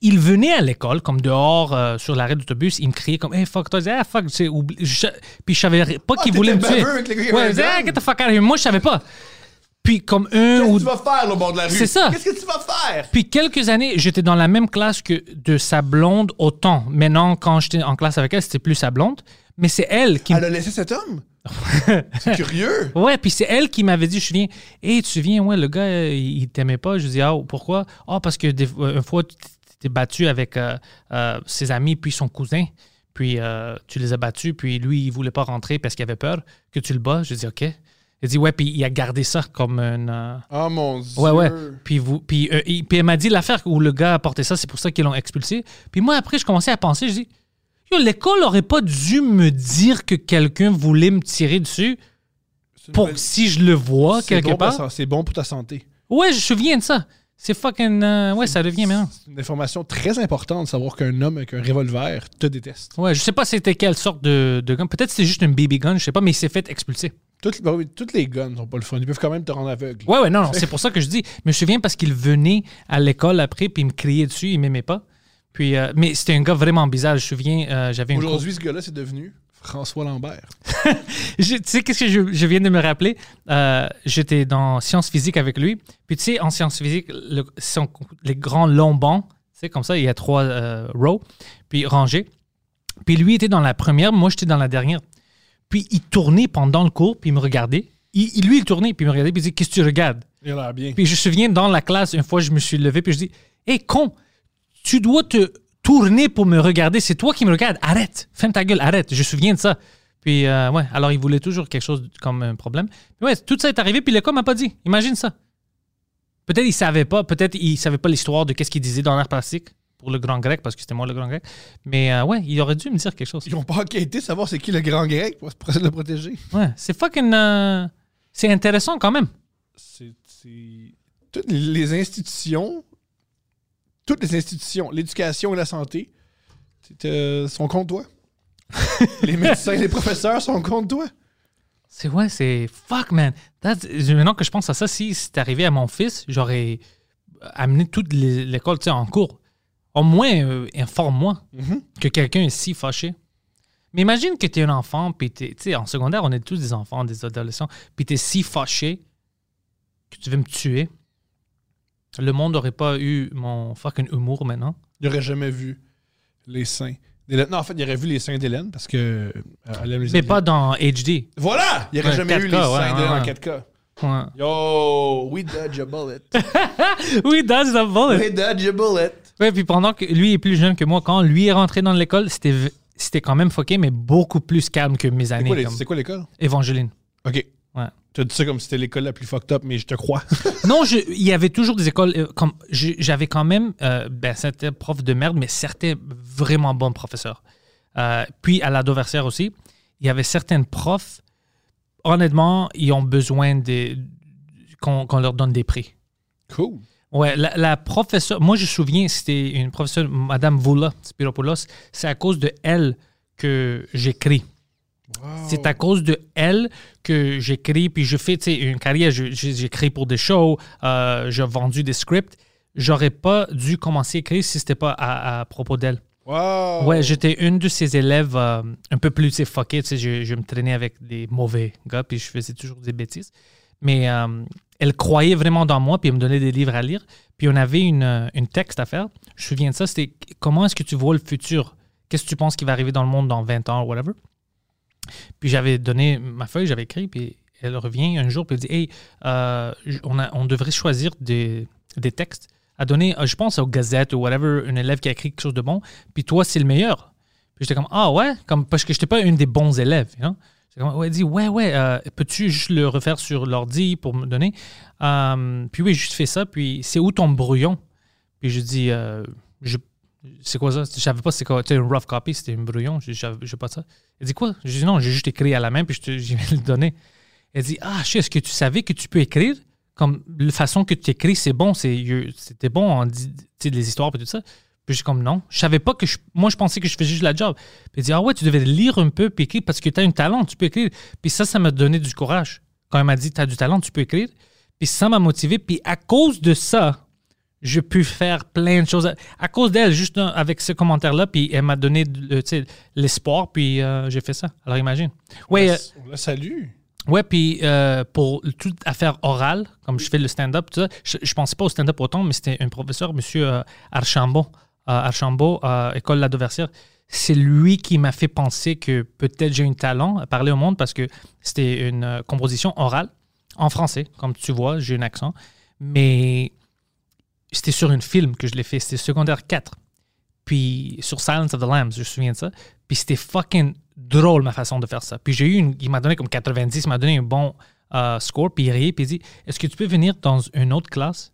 A: Il venait à l'école, comme dehors, euh, sur l'arrêt d'autobus, il me criait comme « Hey, fuck toi! » Ah, fuck! Puis je savais pas qu'il
B: Ah,
A: voulait me tuer. Ouais,
B: gun.
A: get the fuck out of here. Moi, je savais pas. Puis comme un
B: Qu'est-ce
A: ou
B: que tu vas faire au bord de la rue?
A: C'est ça.
B: Qu'est-ce que tu vas faire?
A: puis quelques années, j'étais dans la même classe que de sa blonde autant. Maintenant, quand j'étais en classe avec elle, c'était plus sa blonde. Mais c'est elle qui...
B: Elle a laissé cet homme? c'est curieux.
A: Ouais, puis c'est elle qui m'avait dit, je viens, hey, tu viens, ouais, le gars, euh, il il t'aimait pas. Je dis, ah, pourquoi? Ah, parce que des, une fois, tu t'es battu avec euh, euh, ses amis, puis son cousin, puis euh, tu les as battus, puis lui, il voulait pas rentrer parce qu'il avait peur que tu le bats. Je dis, OK. Il dit, ouais, puis il a gardé ça comme un. euh,
B: Oh mon dieu.
A: Ouais, ouais. Puis, vous, puis, il- puis elle m'a dit l'affaire où le gars a porté ça, c'est pour ça qu'ils l'ont expulsé. Puis moi, après, je commençais à penser, je dis, l'école aurait pas dû me dire que quelqu'un voulait me tirer dessus pour
B: belle-
A: si je le vois quelque
B: bon
A: part.
B: C'est bon pour ta santé.
A: Ouais, je me souviens de ça. C'est fucking. euh, ouais, ça revient maintenant.
B: C'est une information très importante de savoir qu'un homme avec un revolver te déteste.
A: Ouais, je sais pas c'était quelle sorte de, de gun. Peut-être c'était juste une BB gun, je sais pas, mais il s'est fait expulser.
B: Toutes, bah oui, toutes les guns sont pas le fun. Ils peuvent quand même te rendre aveugle.
A: Ouais, ouais, non, non, c'est pour ça que je dis. Je me souviens parce qu'il venait à l'école après, puis il me criait dessus, il m'aimait pas. Puis, euh, mais c'était un gars vraiment bizarre. Je me souviens, euh, j'avais
B: Aujourd'hui, ce gars-là, c'est devenu François Lambert.
A: Tu sais, qu'est-ce que je, je viens de me rappeler? Euh, J'étais dans sciences physiques avec lui. Puis, tu sais, en sciences physiques, le- son- les grands longs bancs, tu sais, comme ça, il y a trois euh, rows, puis rangés. Puis, lui était dans la première, moi, j'étais dans la dernière. Puis, il tournait pendant le cours, puis il me regardait. Il, lui, il tournait, puis il me regardait, puis il disait Qu'est-ce que tu regardes?
B: Il a bien.
A: Puis, je me souviens, dans la classe, une fois, je me suis levé, puis je dis Hé, con, tu dois te tourner pour me regarder. C'est toi qui me regardes. Arrête. Ferme ta gueule. Arrête. Je me souviens de ça. Puis, euh, ouais, alors il voulait toujours quelque chose comme un problème. Puis, ouais, tout ça est arrivé, puis le com m'a pas dit. Imagine ça. Peut-être il savait pas, peut-être il savait pas l'histoire de qu'est-ce qu'il disait dans l'art plastique pour le grand grec, parce que c'était moi le grand grec. Mais euh, ouais, il aurait dû me dire quelque chose.
B: Ils n'ont pas enquêté, savoir c'est qui le grand grec pour, le protéger.
A: Ouais, c'est fucking. euh, c'est intéressant quand même.
B: C'est- Toutes les institutions, toutes les institutions, l'éducation et la santé, c'est, euh, sont contre toi. les médecins, les professeurs sont contre toi.
A: C'est ouais, c'est fuck man. That's- maintenant que je pense à ça, si c'était arrivé à mon fils, j'aurais amené toute l'école en cours. Au moins, euh, informe-moi que quelqu'un est si fâché. Mais imagine que tu es un enfant, puis t'es- tu sais, en secondaire, on est tous des enfants, des adolescents, puis tu es si fâché que tu veux me tuer. Le monde n'aurait pas eu mon fucking humour maintenant.
B: Il n'aurait jamais vu les seins. Non, en fait, il aurait vu les seins d'Hélène parce que. euh, elle aime les
A: Mais pas dans HD.
B: Voilà! Il n'aurait
A: Ouais,
B: jamais eu
A: 4K,
B: les seins
A: ouais,
B: d'Hélène
A: ouais,
B: en
A: ouais.
B: 4K.
A: Ouais.
B: Yo, we dodge a bullet.
A: Oui, that's the bullet.
B: we dodge a bullet.
A: Ouais, puis pendant que lui est plus jeune que moi, quand lui est rentré dans l'école, c'était quand même fucké, mais beaucoup plus calme que mes années.
B: c'est quoi l'école?
A: Évangeline.
B: OK. Tu as dit ça comme si c'était l'école la plus fucked up, mais je te crois.
A: Non, je- il y avait toujours des écoles. euh, comme J'avais quand même euh, ben, certains profs de merde, mais certains vraiment bons professeurs. Euh, puis à la Dauversière aussi, il y avait certains profs, honnêtement, ils ont besoin de- qu'on qu'on leur donne des prix.
B: cool.
A: Ouais, la, la professeure, moi je me souviens, c'était une professeure, Madame Voula Spiropoulos, c'est à cause de elle que j'écris. C'est à cause de elle que j'écris, puis je fais une carrière, j'écris pour des shows, euh, j'ai vendu des scripts. J'aurais pas dû commencer à écrire si c'était pas à, à propos d'elle.
B: Wow.
A: Ouais, j'étais une de ses élèves euh, un peu plus fuckée. Tu sais, je, je me traînais avec des mauvais gars, puis je faisais toujours des bêtises. Mais euh, elle croyait vraiment dans moi, puis elle me donnait des livres à lire. Puis on avait une, une texte à faire. Je me souviens de ça. C'était comment est-ce que tu vois le futur? Qu'est-ce que tu penses qui va arriver dans le monde dans 20 ans ou whatever? Puis j'avais donné ma feuille, j'avais écrit, puis elle revient un jour, puis elle dit Hey, euh, on, a- on devrait choisir des, des textes à donner, euh, je pense, aux gazettes ou whatever, un élève qui a écrit quelque chose de bon, puis toi, c'est le meilleur. Puis j'étais comme Ah ouais, comme, parce que je n'étais pas une des bons élèves. You know? J'étais comme, elle dit Ouais, ouais, euh, peux-tu juste le refaire sur l'ordi pour me donner? Puis oui, juste fait ça, puis c'est où ton brouillon? Puis je dis euh, je- C'est quoi ça? Je savais pas c'est quoi. Sais, une rough copy, c'était un brouillon, je n'ai pas ça. Elle dit quoi? Je dis non, j'ai juste écrit à la main, puis je, vais le donner. Elle dit Ah, je sais, est-ce que tu savais que tu peux écrire? Comme la façon que tu écris, c'est bon, you- c'était bon en sais, des histoires et tout ça. Puis je suis comme non. Je savais pas que je. Moi, je pensais que je faisais juste la job. Puis elle dit Ah ouais, tu devais lire un peu puis écrire parce que tu as un talent, tu peux écrire. Puis ça, ça m'a donné du courage. Quand elle m'a dit Tu as du talent, tu peux écrire. Puis ça m'a motivé. Puis à cause de ça, je peux faire plein de choses. À, cause d'elle, juste euh, avec ce commentaire-là, puis elle m'a donné l'espoir, puis euh, j'ai fait ça. Alors imagine. Oui, euh,
B: On la salue.
A: Ouais, puis euh, pour toute affaire orale, comme je fais le stand-up, tout ça, je, je pensais pas au stand-up autant, mais c'était un professeur, M. Archambault, euh, Archambault, euh, École Ladoversière. C'est lui qui m'a fait penser que peut-être j'ai un talent à parler au monde parce que c'était une euh, composition orale en français, comme tu vois, j'ai un accent. Mais c'était sur un film que je l'ai fait, c'était secondaire 4. Puis sur Silence of the Lambs, je me souviens de ça. Puis c'était fucking drôle ma façon de faire ça. Puis j'ai eu une, il m'a donné comme 90, il m'a donné un bon euh, score, puis il riait, puis il dit Est-ce que tu peux venir dans une autre classe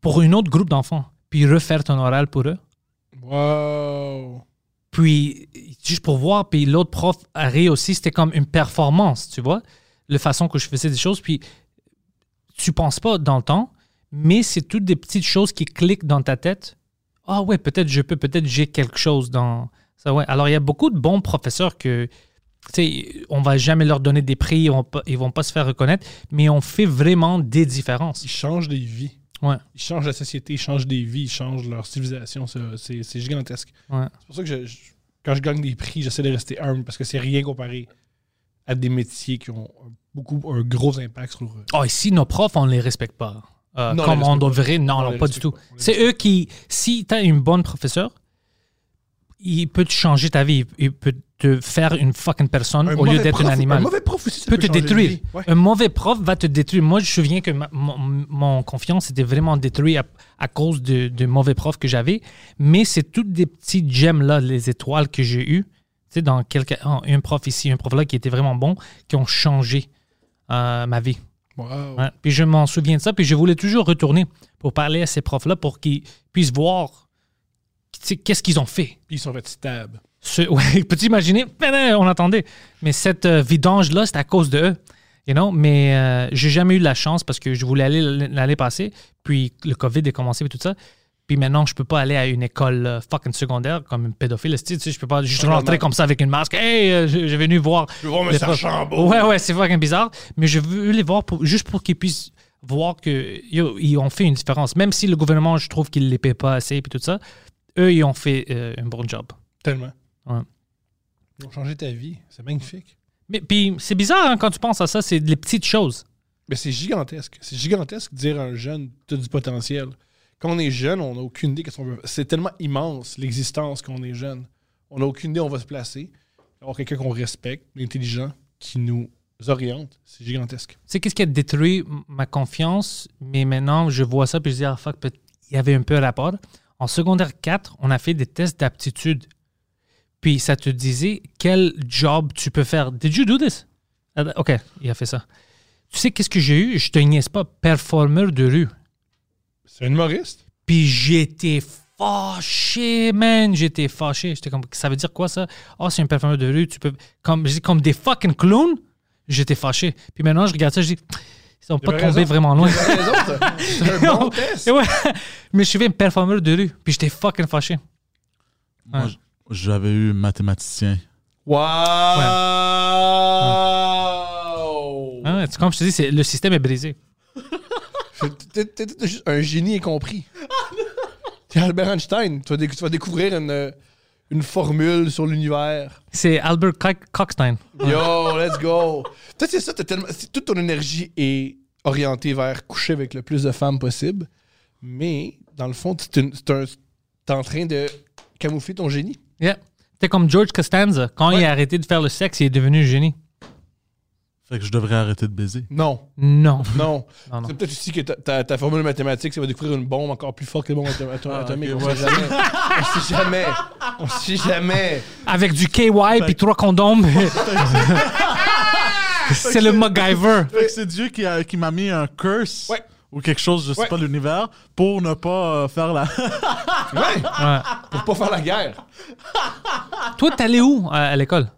A: pour un autre groupe d'enfants, puis refaire ton oral pour eux
B: Wow.
A: Puis juste pour voir, puis l'autre prof a ri aussi, c'était comme une performance, tu vois, la façon que je faisais des choses, puis tu penses pas dans le temps, mais c'est toutes des petites choses qui cliquent dans ta tête. Ah ouais, peut-être je peux, peut-être j'ai quelque chose dans ça. Ouais. Alors il y a beaucoup de bons professeurs que, tu sais, on va jamais leur donner des prix, ils vont pas, ils vont pas se faire reconnaître, mais on fait vraiment des différences.
B: Il change des vies.
A: Ouais.
B: Ils changent la société, ils changent des vies, ils changent leur civilisation. C'est- gigantesque.
A: Ouais.
B: C'est pour ça que je- je- quand je gagne des prix, j'essaie de rester humble parce que c'est rien comparé à des métiers qui ont un- beaucoup, un gros impact sur le.
A: Oh, ici, nos profs, on les respecte pas? Euh,
B: Non,
A: comme on devrait. Non,
B: On
A: non, pas du tout. C'est eux qui, si tu as une bonne professeur, il peut te changer ta vie. Il peut te faire une fucking personne
B: Un
A: au lieu d'être un animal.
B: Un mauvais prof aussi, ça
A: peut te détruire.
B: Ouais.
A: Un mauvais prof va te détruire. Moi, je me souviens que ma- mon, mon confiance était vraiment détruite à, à cause de, de mauvais profs que j'avais. Mais c'est toutes des petites gemmes là, les étoiles que j'ai eues. Tu sais, dans quelques, oh, un prof ici, un prof là qui était vraiment bon, qui ont changé euh, ma vie.
B: Wow.
A: Ouais. Puis je m'en souviens de ça. Puis je voulais toujours retourner pour parler à ces profs-là pour qu'ils puissent voir qu'est-ce qu'ils ont fait.
B: Puis ils sont fait stab.
A: Ce, ouais, peux-tu imaginer? Ben, ben, on attendait. Mais cette euh, vidange-là, c'est à cause de eux. You know? Mais euh, j'ai jamais eu la chance parce que je voulais aller l'année passée. Puis le COVID est commencé et tout ça. Puis maintenant, je peux pas aller à une école euh, fucking secondaire comme une pédophile. Tu sais, je peux pas juste rentrer comme ça avec une masque. Hey, euh, je, je vais venu voir.
B: Je voir Monsieur. Archambault.
A: Ouais, ouais, c'est fucking bizarre. Mais je veux les voir pour, juste pour qu'ils puissent voir que yo, ils ont fait une différence. Même si le gouvernement, je trouve qu'il les paie pas assez et tout ça, eux, ils ont fait euh, un bon job.
B: Tellement.
A: Ouais.
B: Ils ont changé ta vie. C'est magnifique.
A: Mais puis c'est bizarre hein, quand tu penses à ça, c'est les petites choses.
B: Mais c'est gigantesque. C'est gigantesque de dire à un jeune, tu as du potentiel. Quand on est jeune, on n'a aucune idée qu'est-ce qu'on veut. C'est tellement immense, l'existence, qu'on est jeune. On n'a aucune idée où on va se placer. Alors, quelqu'un qu'on respecte, intelligent, qui nous oriente, c'est gigantesque.
A: C'est qu'est-ce qui a détruit ma confiance, mais maintenant je vois ça puis je dis ah fuck, il y avait un peu un rapport. En secondaire 4, on a fait des tests d'aptitude. Puis ça te disait quel job tu peux faire? Did you do this? Ah, OK, il a fait ça. Tu sais qu'est-ce que j'ai eu? Je te niaise pas, performeur de rue.
B: C'est un humoriste?
A: Puis j'étais fâché, man. J'étais fâché. J'étais comme, ça veut dire quoi ça? Oh, c'est un performeur de rue. Tu peux, comme, je dis, comme des fucking clowns. J'étais fâché. Puis maintenant, je regarde ça, je dis, ils sont pas tombés
B: raison.
A: vraiment loin.
B: T'as raison, ça. C'est un bon test.
A: Et ouais. Mais je suis un performeur de rue. Puis j'étais fucking fâché.
C: Moi,
A: Ouais.
C: j'avais eu mathématicien.
B: Wow!
A: Ah, comme je te dis, c'est- le système est brisé.
B: T'es- juste un génie incompris. T'es Albert Einstein. Tu vas, déc- tu vas découvrir une, une formule sur l'univers.
A: C'est Albert Co- Cockstein.
B: Yo, let's go. Peut-être c'est ça, tellement, toute ton énergie est orientée vers coucher avec le plus de femmes possible. Mais, dans le fond, t'es en train de camoufler ton génie.
A: Yeah. T'es comme George Costanza. Quand il a arrêté de faire le sexe, il est devenu un génie.
C: Fait que je devrais arrêter de baiser.
B: Non,
A: Non.
B: non.
A: Non, non.
B: C'est peut-être aussi que ta, ta- ta formule mathématique, ça va découvrir une bombe encore plus forte que les bombes atom- atom-
C: Ah,
B: atomiques. on,
C: ouais.
B: sait jamais. on sait jamais. On sait jamais.
A: Avec du KY puis trois condoms. c'est le MacGyver.
C: Fait que c'est Dieu qui, a- qui m'a mis un curse
B: Ouais.
C: ou quelque chose, je sais
B: Ouais.
C: pas, l'univers, pour ne pas euh, faire la.
B: Ouais,
A: Ouais.
B: pour pas faire la guerre.
A: Toi, t'es allé où à, à l'école?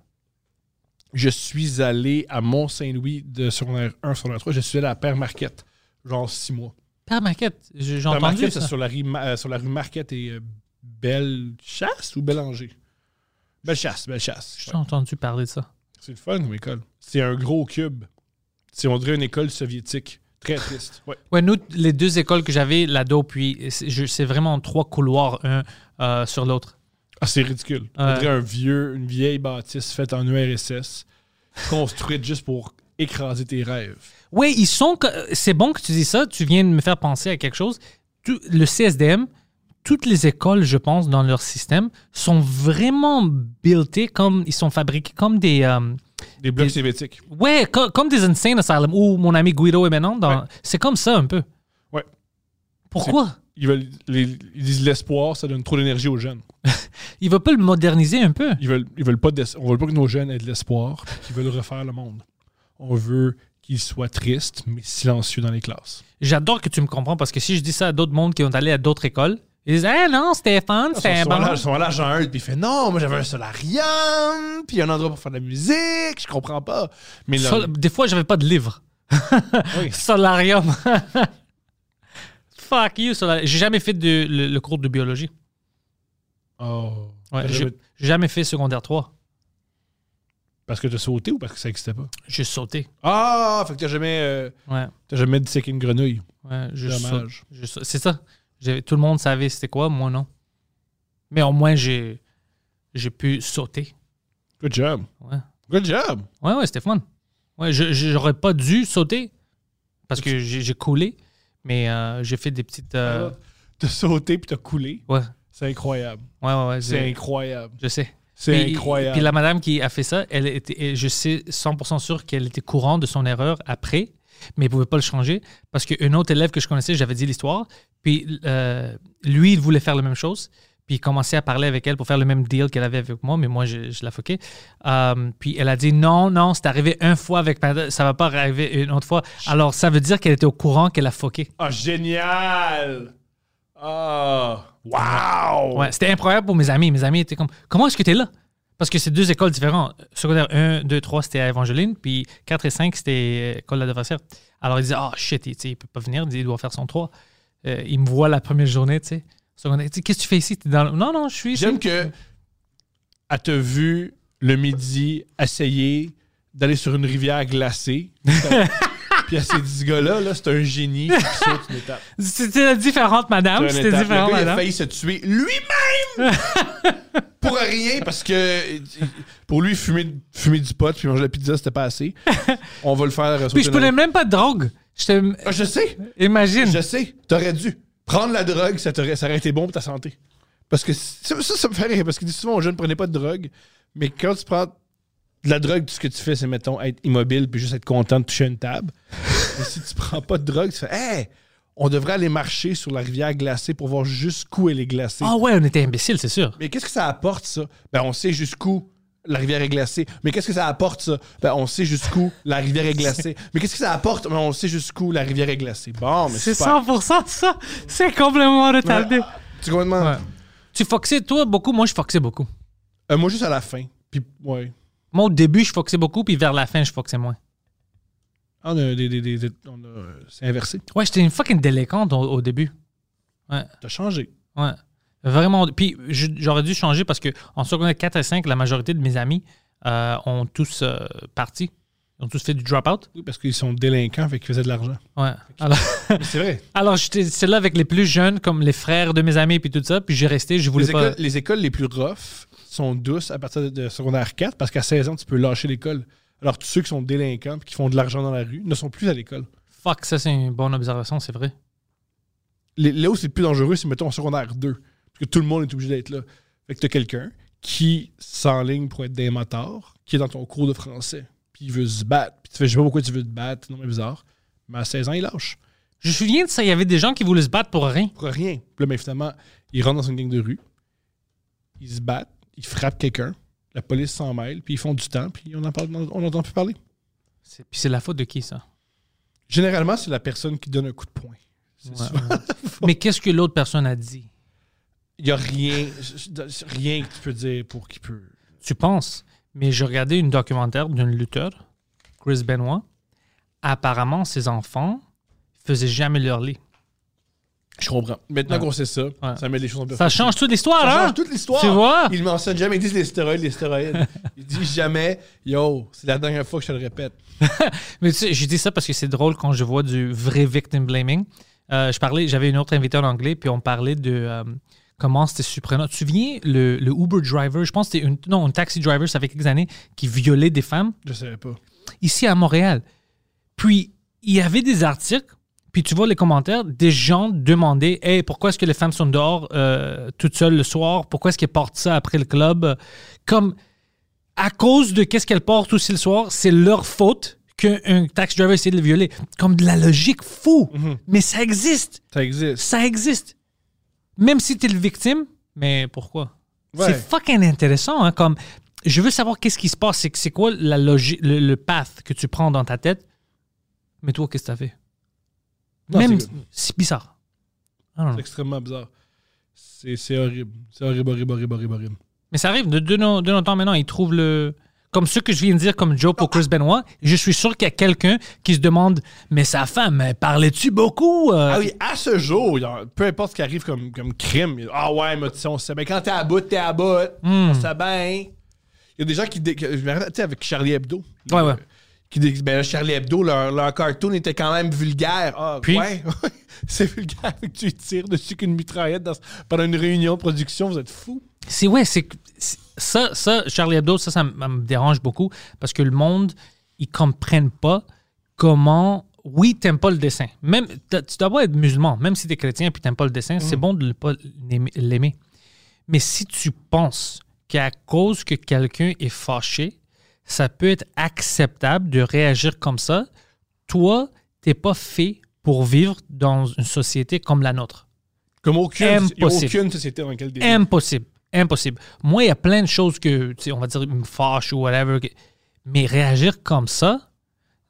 B: Je suis allé à Mont-Saint-Louis de secondaire 1, secondaire 3. Je suis allé à Père Marquette, genre six mois.
A: Père Marquette. J'ai entendu
B: Marquette,
A: ça.
B: c'est sur la, rue, euh, sur la rue Marquette et euh, Bellechasse ou Bélanger? Bellechasse, Bellechasse.
A: J'ai entendu parler de ça.
B: C'est le fun comme école. C'est un gros cube. C'est, on dirait une école soviétique. Très triste. Ouais.
A: Ouais, nous, les deux écoles que j'avais, l'ado, puis c'est je- c'est vraiment trois couloirs, un euh, sur l'autre.
B: Ah, c'est ridicule. On
A: Ouais.
B: dirait un vieux, une vieille bâtisse faite en URSS, construite juste pour écraser tes rêves.
A: Oui, ils sont. C'est bon que tu dis ça. Tu viens de me faire penser à quelque chose. Tout- le CSDM, toutes les écoles, je pense, dans leur système, sont vraiment buildées comme. Ils sont fabriqués comme des. euh,
B: Des blocs soviétiques.
A: ouais, co- comme des insane asylums où mon ami Guido est maintenant. dans-
B: Ouais.
A: C'est comme ça un peu.
B: Ouais.
A: Pourquoi?
B: Ils, veulent, les- ils disent l'espoir, ça donne trop d'énergie aux jeunes.
A: Ils veulent pas le moderniser un peu
B: Ils veulent, ils veulent pas on veut pas que nos jeunes aient de l'espoir, puis qu'ils veulent refaire le monde. On veut qu'ils soient tristes, mais silencieux dans les classes.
A: J'adore que tu me comprends parce que si je dis ça à d'autres mondes qui ont allé à d'autres écoles, ils disent Ah non, Stéphane,
B: Ils
A: c'est un bon.
B: là, ils sont là, genre un, puis il fait non, moi j'avais un solarium, puis un endroit pour faire de la musique, je comprends pas. Mais là,
A: Sol- Des fois, j'avais pas de livre.
B: Oui.
A: Solarium. Fuck you, solarium. J'ai jamais fait de, le, le cours de biologie.
B: Oh.
A: Ouais, j'ai j'ai jamais fait secondaire 3.
B: Parce que t'as sauté ou parce que ça existait pas?
A: J'ai sauté.
B: Ah, fait que t'as jamais, euh,
A: Ouais.
B: t'as jamais disséqué une grenouille.
A: Ouais, je
B: Dommage.
A: saute. Je saute. C'est ça. Tout le monde savait c'était quoi, moi non. Mais au moins, j'ai j'ai pu sauter.
B: Good job.
A: Ouais,
B: Good job.
A: ouais, ouais c'était fun. Ouais, je- je- j'aurais pas dû sauter parce que j'ai j'ai coulé, mais euh, j'ai fait des petites. euh,
B: T'as sauté puis t'as coulé.
A: ouais,
B: C'est incroyable.
A: ouais, ouais. ouais,
B: C'est incroyable.
A: Je sais.
B: C'est incroyable.
A: Puis la madame qui a fait ça, elle était, je sais 100% sûr qu'elle était courante de son erreur après, mais elle pouvait pas le changer parce qu'un autre élève que je connaissais, j'avais dit l'histoire, puis euh, lui, il voulait faire la même chose, puis il commençait à parler avec elle pour faire le même deal qu'elle avait avec moi, mais moi, je, je la foquais. Euh, puis elle a dit non, non, c'est arrivé une fois avec Panda, ça va pas arriver une autre fois. Alors, ça veut dire qu'elle était au courant qu'elle a foqué.
B: Ah, génial! Ah! Wow!
A: Ouais, c'était incroyable pour mes amis. Mes amis étaient comme Comment est-ce que tu es là? Parce que c'est deux écoles différentes. Secondaire 1, 2, 3, c'était à Evangeline, puis 4 et 5, c'était école d'adversaire. Alors ils disaient Oh shit, il, il peut pas venir, il doit faire son 3. Euh, il me voit la première journée, tu sais. Secondaire, Qu'est-ce que tu fais ici? T'es dans le- Non, non, je suis.
B: J'aime que elle t'a vu le midi essayer d'aller sur une rivière glacée. Puis elle s'est dit, ce gars-là, là, c'est un génie qui saute une étape.
A: C'était différente, madame.
B: Sur une
A: C'était
B: étape.
A: différent,
B: le gars, il a
A: madame.
B: failli se tuer lui-même pour rien parce que pour lui fumer, fumer du pot puis manger la pizza c'était pas assez. On va le faire.
A: Puis
B: sauter
A: je
B: une
A: prenais même pas de drogue.
B: Ah, je sais,
A: Imagine.
B: je sais. T'aurais dû prendre la drogue, ça, t'aurait- ça aurait été bon pour ta santé. Parce que ça, ça, ça me fait rire parce que souvent aux jeunes prenez pas de drogue, mais quand tu prends de la drogue, tout ce que tu fais, c'est mettons être immobile puis juste être content de toucher une table. Mais si tu prends pas de drogue, tu fais Hey, on devrait aller marcher sur la rivière glacée pour voir jusqu'où elle est glacée.
A: Ah ouais, on était imbéciles, c'est sûr.
B: Mais qu'est-ce que ça apporte, ça? Ben, on sait jusqu'où la rivière est glacée. Mais qu'est-ce que ça apporte, ça? Ben, on sait jusqu'où la rivière est glacée. Mais qu'est-ce que ça apporte? Ben, on sait jusqu'où la rivière est glacée. Bon, mais
A: C'est
B: super.
A: 100% ça. C'est complètement retardé.
B: Tu complètement...
A: Ouais. Tu foxais, toi, beaucoup? Moi, je foxais beaucoup.
B: Euh, moi, juste à la fin. Puis, ouais.
A: Moi, au début, je foxais beaucoup, puis vers la fin, je foxais moins.
B: On a des... des- des- des- on a- euh, c'est inversé.
A: Ouais, j'étais une fucking délinquante au, au début.
B: T'as changé.
A: Ouais. Vraiment. Puis j'aurais dû changer parce que en secondaire 4 et 5, la majorité de mes amis euh, ont tous euh, parti. Ils ont tous fait du drop-out.
B: Oui, parce qu'ils sont délinquants, fait qu'ils faisaient de l'argent.
A: Ouais. Alors,
B: c'est vrai.
A: alors j'étais là avec les plus jeunes, comme les frères de mes amis, puis tout ça. Puis j'ai resté, je voulais
B: Les
A: pas.
B: écoles, les écoles les plus rough sont douces à partir de, secondaire 4 parce qu'à 16 ans, tu peux lâcher l'école. Alors, tous ceux qui sont délinquants et qui font de l'argent dans la rue ne sont plus à l'école.
A: Fuck, ça, c'est une bonne observation, c'est vrai.
B: Les- Là où c'est le plus dangereux, c'est mettons en secondaire 2. Que tout le monde est obligé d'être là. Fait que t'as quelqu'un qui s'enligne pour être des motards, qui est dans ton cours de français, puis il veut se battre. Puis tu fais, je sais pas pourquoi tu veux te battre, non mais bizarre. Mais à 16 ans, il lâche.
A: Je me souviens de ça, il y avait des gens qui voulaient se battre pour rien.
B: Pour rien. Puis là, ben, finalement, il rentre dans une gang de rue, ils se battent, ils frappent quelqu'un, la police s'en mêle, puis ils font du temps, puis on n'entend plus parler.
A: Puis c'est la faute de qui, ça?
B: Généralement, c'est la personne qui donne un coup de poing. C'est
A: Ouais, ouais. Mais qu'est-ce que l'autre personne a dit?
B: Il n'y a rien, rien que tu peux dire pour qu'il peut.
A: Tu penses? Mais j'ai regardé une documentaire d'un lutteur, Chris Benoit. Apparemment, ses enfants faisaient jamais leur lit.
B: Je comprends. Maintenant
A: Ouais.
B: qu'on sait ça,
A: Ouais.
B: ça met les choses en
A: Ça change toute l'histoire,
B: Ça
A: hein?
B: change toute l'histoire.
A: Tu vois?
B: Il mentionne jamais, ils disent les stéroïdes, les stéroïdes. il dit jamais, yo, c'est la dernière fois que je te le répète.
A: Mais tu sais, j'ai dit ça parce que c'est drôle quand je vois du vrai victim blaming. Euh, je parlais, j'avais une autre invitée en anglais, puis on parlait de euh, comment c'était surprenant. Tu te souviens, le, le Uber driver, je pense que c'était une, non, un taxi driver, ça fait quelques années, qui violait des femmes
B: Je savais pas.
A: ici à Montréal. Puis, il y avait des articles, puis tu vois les commentaires, des gens demandaient Hey, pourquoi est-ce que les femmes sont dehors euh, toutes seules le soir? Pourquoi est-ce qu'elles portent ça après le club Comme, à cause de qu'est-ce qu'elles portent aussi le soir, c'est leur faute qu'un taxi driver essaie de le violer. Comme de la logique fou. Mais ça existe.
B: Ça existe.
A: Ça existe. Même si tu es le victime, mais pourquoi?
B: Ouais.
A: C'est fucking intéressant. Hein, comme, je veux savoir qu'est-ce qui se passe. C'est, quoi la logique, le, le path que tu prends dans ta tête? Mais toi, qu'est-ce que tu as fait?
B: Non,
A: Même,
B: c'est
A: bizarre. Know.
B: C'est extrêmement bizarre. C'est c'est horrible. C'est horrible, horrible, horrible, horrible, horrible.
A: Mais ça arrive de, de, nos, de nos temps maintenant. Ils trouvent le. Comme ce que je viens de dire comme Joe pour Chris Benoit, je suis sûr qu'il y a quelqu'un qui se demande Mais sa femme, elle parlait-tu beaucoup euh?
B: Ah oui, à ce jour, peu importe ce qui arrive comme, comme crime, ah ouais, mais tu sais, on sait, mais quand t'es à bout, t'es à bout.
A: Hmm.
B: On sait bien. Il y a des gens qui. Tu sais, avec Charlie Hebdo.
A: Ouais, ouais.
B: Qui disent, ben là, Charlie Hebdo, leur, leur cartoon était quand même vulgaire. Ah,
A: Puis?
B: ouais. C'est vulgaire. Que tu tires dessus qu'une mitraillette dans- pendant une réunion de production. Vous êtes fous.
A: C'est ouais, c'est ça, ça, Charlie Hebdo, ça, ça, me- dérange beaucoup parce que le monde, ils comprennent pas comment. Oui, t'aimes pas le dessin. Même, tu dois pas être musulman, même si t'es chrétien puis t'aimes pas le dessin, c'est bon de ne pas l'aimer-. Mais si tu penses qu'à cause que quelqu'un est fâché, ça peut être acceptable de réagir comme ça, toi, t'es pas fait pour vivre dans une société comme la nôtre.
B: Comme aucune, aucune société dans laquelle.
A: Impossible. Impossible. Moi, il y a plein de choses que, on va dire, me fâchent ou whatever. Mais réagir comme ça,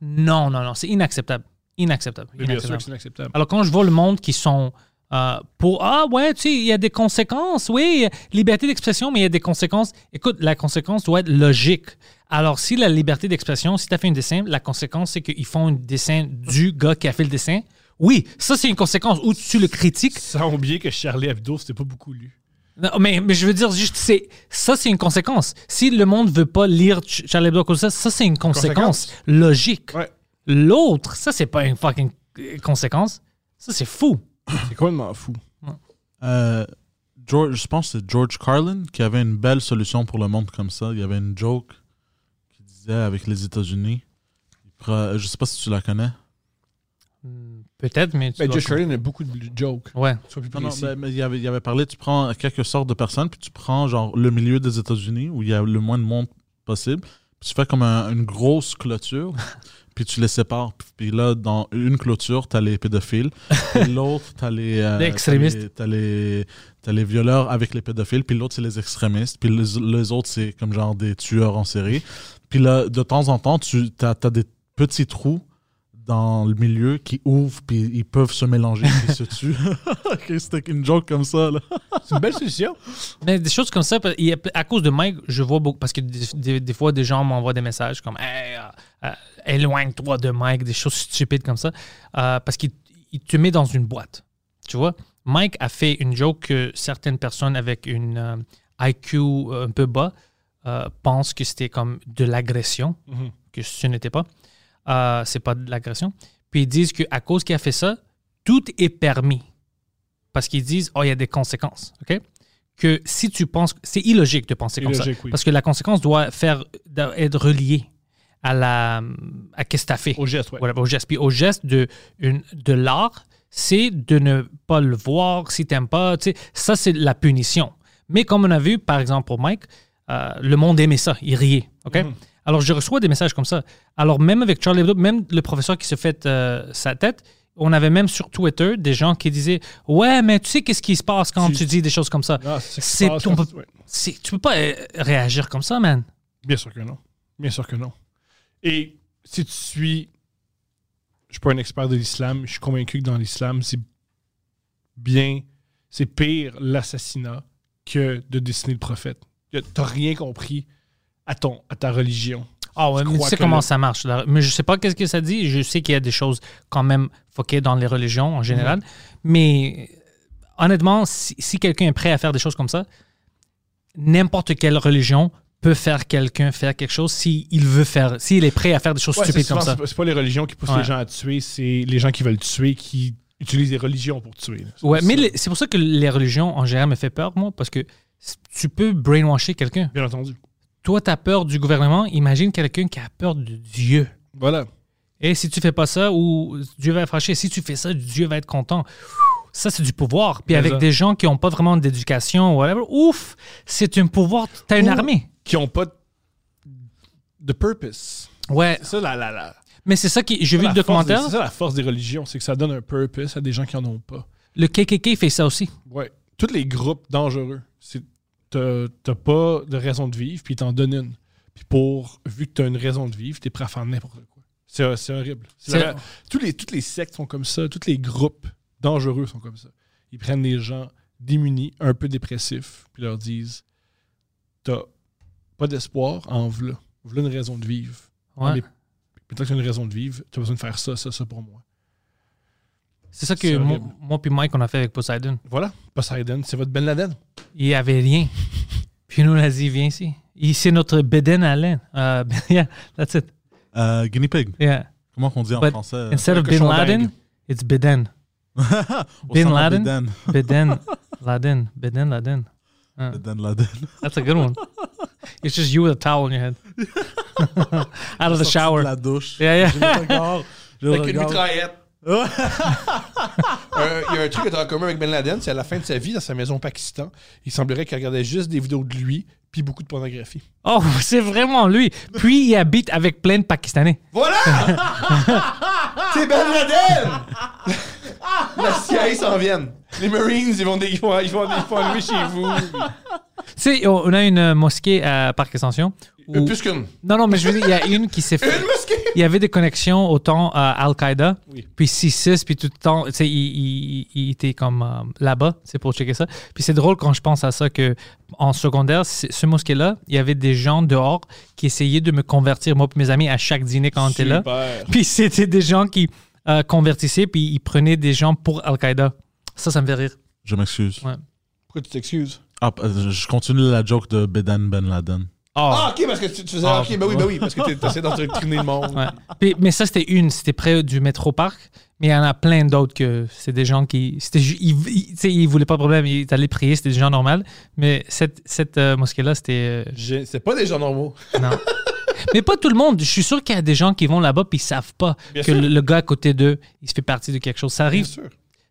A: non, non, non, c'est inacceptable. Inacceptable.
B: Mais bien sûr
A: Inacceptable.
B: que c'est inacceptable.
A: Alors, quand je vois le monde qui sont euh, pour Ah, ouais, tu sais, il y a des conséquences. Oui, liberté d'expression, mais il y a des conséquences. Écoute, la conséquence doit être logique. Alors, si la liberté d'expression, si tu as fait un dessin, la conséquence, c'est qu'ils font un dessin du gars qui a fait le dessin. Oui, ça, c'est une conséquence. Ou tu le critiques,
B: Sans oublier que Charlie Hebdo, c'était pas beaucoup lu.
A: Non, mais, mais je veux dire, juste, c'est, ça, c'est une conséquence. Si le monde veut pas lire Ch- Charlie Hebdo comme ça, ça, c'est une conséquence,
B: Conséquence.
A: logique.
B: Ouais.
A: L'autre, ça, c'est pas une fucking euh, conséquence. Ça, c'est fou.
B: C'est complètement fou.
C: Euh, George, je pense que c'est George Carlin qui avait une belle solution pour le monde comme ça. Il y avait une joke qui disait avec les États-Unis. il Je sais pas si tu la connais.
A: Peut-être, mais tu dois-
B: Josh Carlin a beaucoup de jokes.
A: Ouais.
B: Sois plus
C: Non, non,
B: précis.
C: mais, mais il, avait, il avait parlé, tu prends quelques sortes de personnes, puis tu prends genre le milieu des États-Unis où il y a le moins de monde possible, puis tu fais comme un- une grosse clôture, puis tu les sépares. Puis là, dans une clôture, t'as les pédophiles, et l'autre, t'as les, euh,
A: Les extrémistes.
C: Les, t'as les, t'as les violeurs avec les pédophiles, puis l'autre, c'est les extrémistes, puis les, les autres, c'est comme genre des tueurs en série. Puis là, de temps en temps, tu as, des petits trous dans le milieu qui ouvrent, puis ils peuvent se mélanger, puis se tuent. C'était une joke comme ça, là.
B: C'est une belle solution.
A: Mais des choses comme ça, à cause de Mike, je vois beaucoup, parce que des, des- des fois, des gens m'envoient des messages comme Hey, euh, euh, éloigne-toi de Mike, des choses stupides comme ça, euh, parce qu'il il te met dans une boîte. Tu vois, Mike a fait une joke que certaines personnes avec une euh, IQ un peu bas euh, pensent que c'était comme de l'agression,
B: Mhm.
A: que ce n'était pas. Euh, c'est pas de l'agression. Puis ils disent qu'à cause qu'il a fait ça, tout est permis. Parce qu'ils disent, oh, il y a des conséquences. OK? Que si tu penses, c'est illogique de penser comme ça.
B: Oui.
A: Parce que la conséquence doit faire, doit être reliée à la, à qu'est-ce que tu as fait.
B: Au geste, ouais.
A: Voilà, au geste. Puis au geste de, une, de l'art, c'est de ne pas le voir si tu n'aimes pas. Ça, c'est la punition. Mais comme on a vu, par exemple, pour Mike, euh, le monde aimait ça. Il riait. OK?
B: Mhm.
A: Alors, je reçois des messages comme ça. Alors, même avec Charlie Hebdo, même le professeur qui se fait euh, sa tête, on avait même sur Twitter des gens qui disaient Ouais, mais tu sais qu'est-ce qui se passe quand
B: Tu-
A: tu dis des choses comme ça?
B: Ah, c'est
A: Tu peux pas euh, réagir comme ça, man.
B: Bien sûr que non. Bien sûr que non. Et si tu suis. Je suis pas un expert de l'islam, je suis convaincu que dans l'islam, c'est bien. C'est pire l'assassinat que de dessiner le prophète. A- T'as rien compris à, ton, à ta religion.
A: Ah ouais,
B: Je
A: mais tu sais comment
B: le-
A: ça marche. là. Mais je sais pas qu'est-ce que ça dit. Je sais qu'il y a des choses quand même foquées dans les religions en général. Mais honnêtement, si, si quelqu'un est prêt à faire des choses comme ça, n'importe quelle religion peut faire quelqu'un faire quelque chose s'il veut faire, s'il est prêt à faire des choses
B: Ouais,
A: stupides comme ça.
B: c'est pas- les religions qui poussent
A: Ouais.
B: les gens à tuer, c'est les gens qui veulent tuer qui utilisent les religions pour tuer.
A: Ouais, mais c'est pour ça que les religions en général me fait peur, moi, parce que tu peux brainwasher quelqu'un.
B: Bien entendu.
A: Toi, tu as peur du gouvernement, imagine quelqu'un qui a peur de Dieu.
B: Voilà.
A: Et si tu fais pas ça, ou Dieu va être fâché. Si tu fais ça, Dieu va être content. Ça, c'est du pouvoir. Puis
B: Mais
A: avec
B: ça.
A: des gens qui n'ont pas vraiment d'éducation, whatever, ouf, c'est un pouvoir. Tu as une armée.
B: Qui ont pas de- purpose.
A: Ouais.
B: C'est ça la, la, la,
A: Mais c'est ça qui. J'ai vu le documentaire.
B: C'est ça la force des religions, c'est que ça donne un purpose à des gens qui en ont pas.
A: Le KKK fait ça aussi.
B: Ouais. Tous les groupes dangereux, c'est t'as pas de raison de vivre, puis t'en donnent une. Puis pour, vu que t'as une raison de vivre, t'es prêt à faire n'importe quoi. C'est horrible. La- tous les, toutes les sectes sont comme ça, tous les groupes dangereux sont comme ça. Ils prennent des gens démunis, un peu dépressifs, puis leur disent T'as pas d'espoir, en v'là. V'là une raison de vivre.
A: Ouais.
B: Mais Peut-être que tu as une raison de vivre, tu as besoin de faire ça, ça, ça pour moi.
A: C'est ça que moi, moi puis Mike, on a fait avec Poseidon.
B: Voilà, Poseidon, c'est votre Ben Laden.
A: Il y avait rien. Puis nous, on a dit, viens ici. Il- C'est notre Beden Allen. Uh, yeah, that's it.
C: Euh, guinea pig.
A: Yeah.
C: Comment qu'on dit en
A: But
C: français?
A: instead of Bin Laden,
B: dingue.
A: it's Beden. Bin Laden?
C: Beden.
A: Beden Laden. Beden Laden.
C: Beden Laden.
A: That's a good one. It's just you with a towel on your head. Out of the shower.
C: de la douche.
A: Yeah, yeah.
C: Je le regarde. Je le
B: Avec une
C: regarde.
B: mitraillette. Euh, Il y a un truc que tu as en commun avec Ben Laden, c'est à la fin de sa vie, dans sa maison au Pakistan, il semblerait qu'il regardait juste des vidéos de lui, puis beaucoup de pornographie.
A: Oh, c'est vraiment lui. Puis il habite avec plein de Pakistanais.
B: Voilà! c'est Ben Laden! La CIA s'en viennent. Les Marines, ils vont, dé- ils vont, ils vont, ils vont chez vous.
A: Tu sais, on a une mosquée à Parc Extension. où-
B: Euh, Plus qu'une.
A: Non, non, mais je veux dire, il y a une qui s'est fait.
B: Une mosquée!
A: Il y avait des connexions autant à Al-Qaïda,
B: Oui.
A: puis 6-6, puis tout le temps, tu sais, il, il- il était comme euh, là-bas, c'est pour checker ça. Puis c'est drôle quand je pense à ça que en secondaire, c'est- ce mosquée-là, il y avait des gens dehors qui essayaient de me convertir, moi et mes amis, à chaque dîner quand on était là. Puis c'était des gens qui euh, convertissaient, puis ils prenaient des gens pour Al-Qaïda. Ça, ça me fait rire.
C: Je m'excuse.
A: Ouais.
B: Pourquoi tu t'excuses?
C: Ah, euh, je continue la joke de Beden Ben Laden.
B: Ah, ok, parce que tu, tu faisais.
A: Ah.
B: ok, ben oui, ben oui, parce que tu essayé d'endoctriner le monde.
A: Ouais. Puis- mais ça, c'était une, c'était près du métro parc. Mais il y en a plein d'autres que c'est des gens qui. C'était, ju- ils, ils, tu sais, ils voulaient pas de problème, ils allés prier, c'était des gens normaux. Mais cette, cette euh, mosquée-là, c'était. euh,
B: J'ai- C'est pas des gens normaux.
A: non. mais pas tout le monde. Je suis sûr qu'il y a des gens qui vont là-bas puis ils savent pas
B: Bien
A: que
B: sûr.
A: le, le gars à côté d'eux, il se fait partie de quelque chose. Ça
B: Bien
A: arrive.
B: sûr.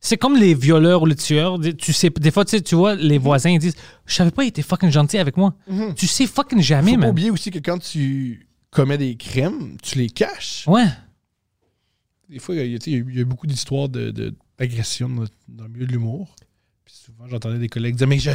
A: C'est comme les violeurs ou les tueurs. Tu sais, des fois, tu, sais, tu vois, les voisins, ils disent Je savais pas, il était fucking gentil avec moi. Tu sais fucking jamais,
B: Faut pas
A: man.
B: oublier aussi que quand tu commets des crimes, tu les caches.
A: Ouais.
B: Des fois, il y a, il y a beaucoup d'histoires de- de- d'agression dans, le milieu de l'humour. Puis souvent, j'entendais des collègues dire Mais je,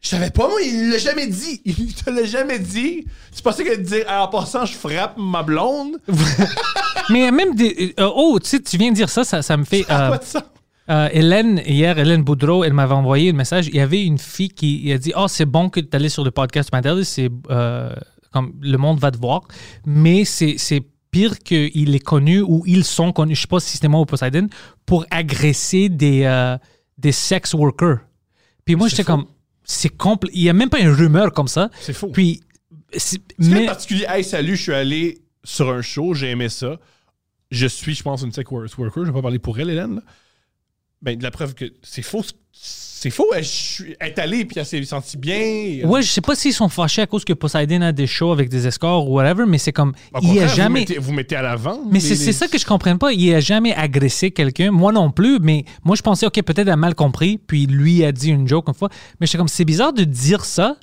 B: je savais pas, moi, il l'a jamais dit. Il te l'a jamais dit. Tu pensais qu'elle disait Ah, En passant, je frappe ma blonde.
A: Mais même des. euh, oh, tu sais, tu viens de dire ça, ça, ça me fait.
B: Ça
A: euh,
B: pas de sens.
A: Euh, Hélène, hier, Hélène Boudreau, elle m'avait envoyé un message. Il y avait une fille qui a dit Oh, c'est bon que tu allais sur le podcast Madeleine, c'est euh, comme le monde va te voir, mais c'est c'est pire qu'il est connu ou ils sont connus, je sais pas si c'était moi ou Poseidon, pour agresser des, euh, des sex workers. Puis moi,
B: C'est
A: j'étais comme C'est compl- Il y a même pas une rumeur comme ça.
B: C'est faux.
A: Puis. c'est-
B: C'est
A: Mais,
B: particulier. Hey, salut, je suis allé sur un show, j'ai aimé ça. Je suis, je pense, une wor- worker. Je vais pas parler pour elle, Hélène. là. Ben, de la preuve que c'est faux. C'est faux. Elle, est allée puis elle s'est sentie bien.
A: ouais, je sais pas s'ils sont fâchés à cause que Poseidon a des shows avec des escorts ou whatever, mais c'est comme.
B: Au
A: il a
B: vous
A: jamais.
B: mettez- Vous mettez, à l'avant.
A: Mais c'est
B: les-
A: ça que je comprends pas. Il a jamais agressé quelqu'un. Moi non plus, mais moi je pensais, OK, peut-être elle a mal compris, puis lui a dit une joke une fois. Mais j'étais comme, c'est bizarre de dire ça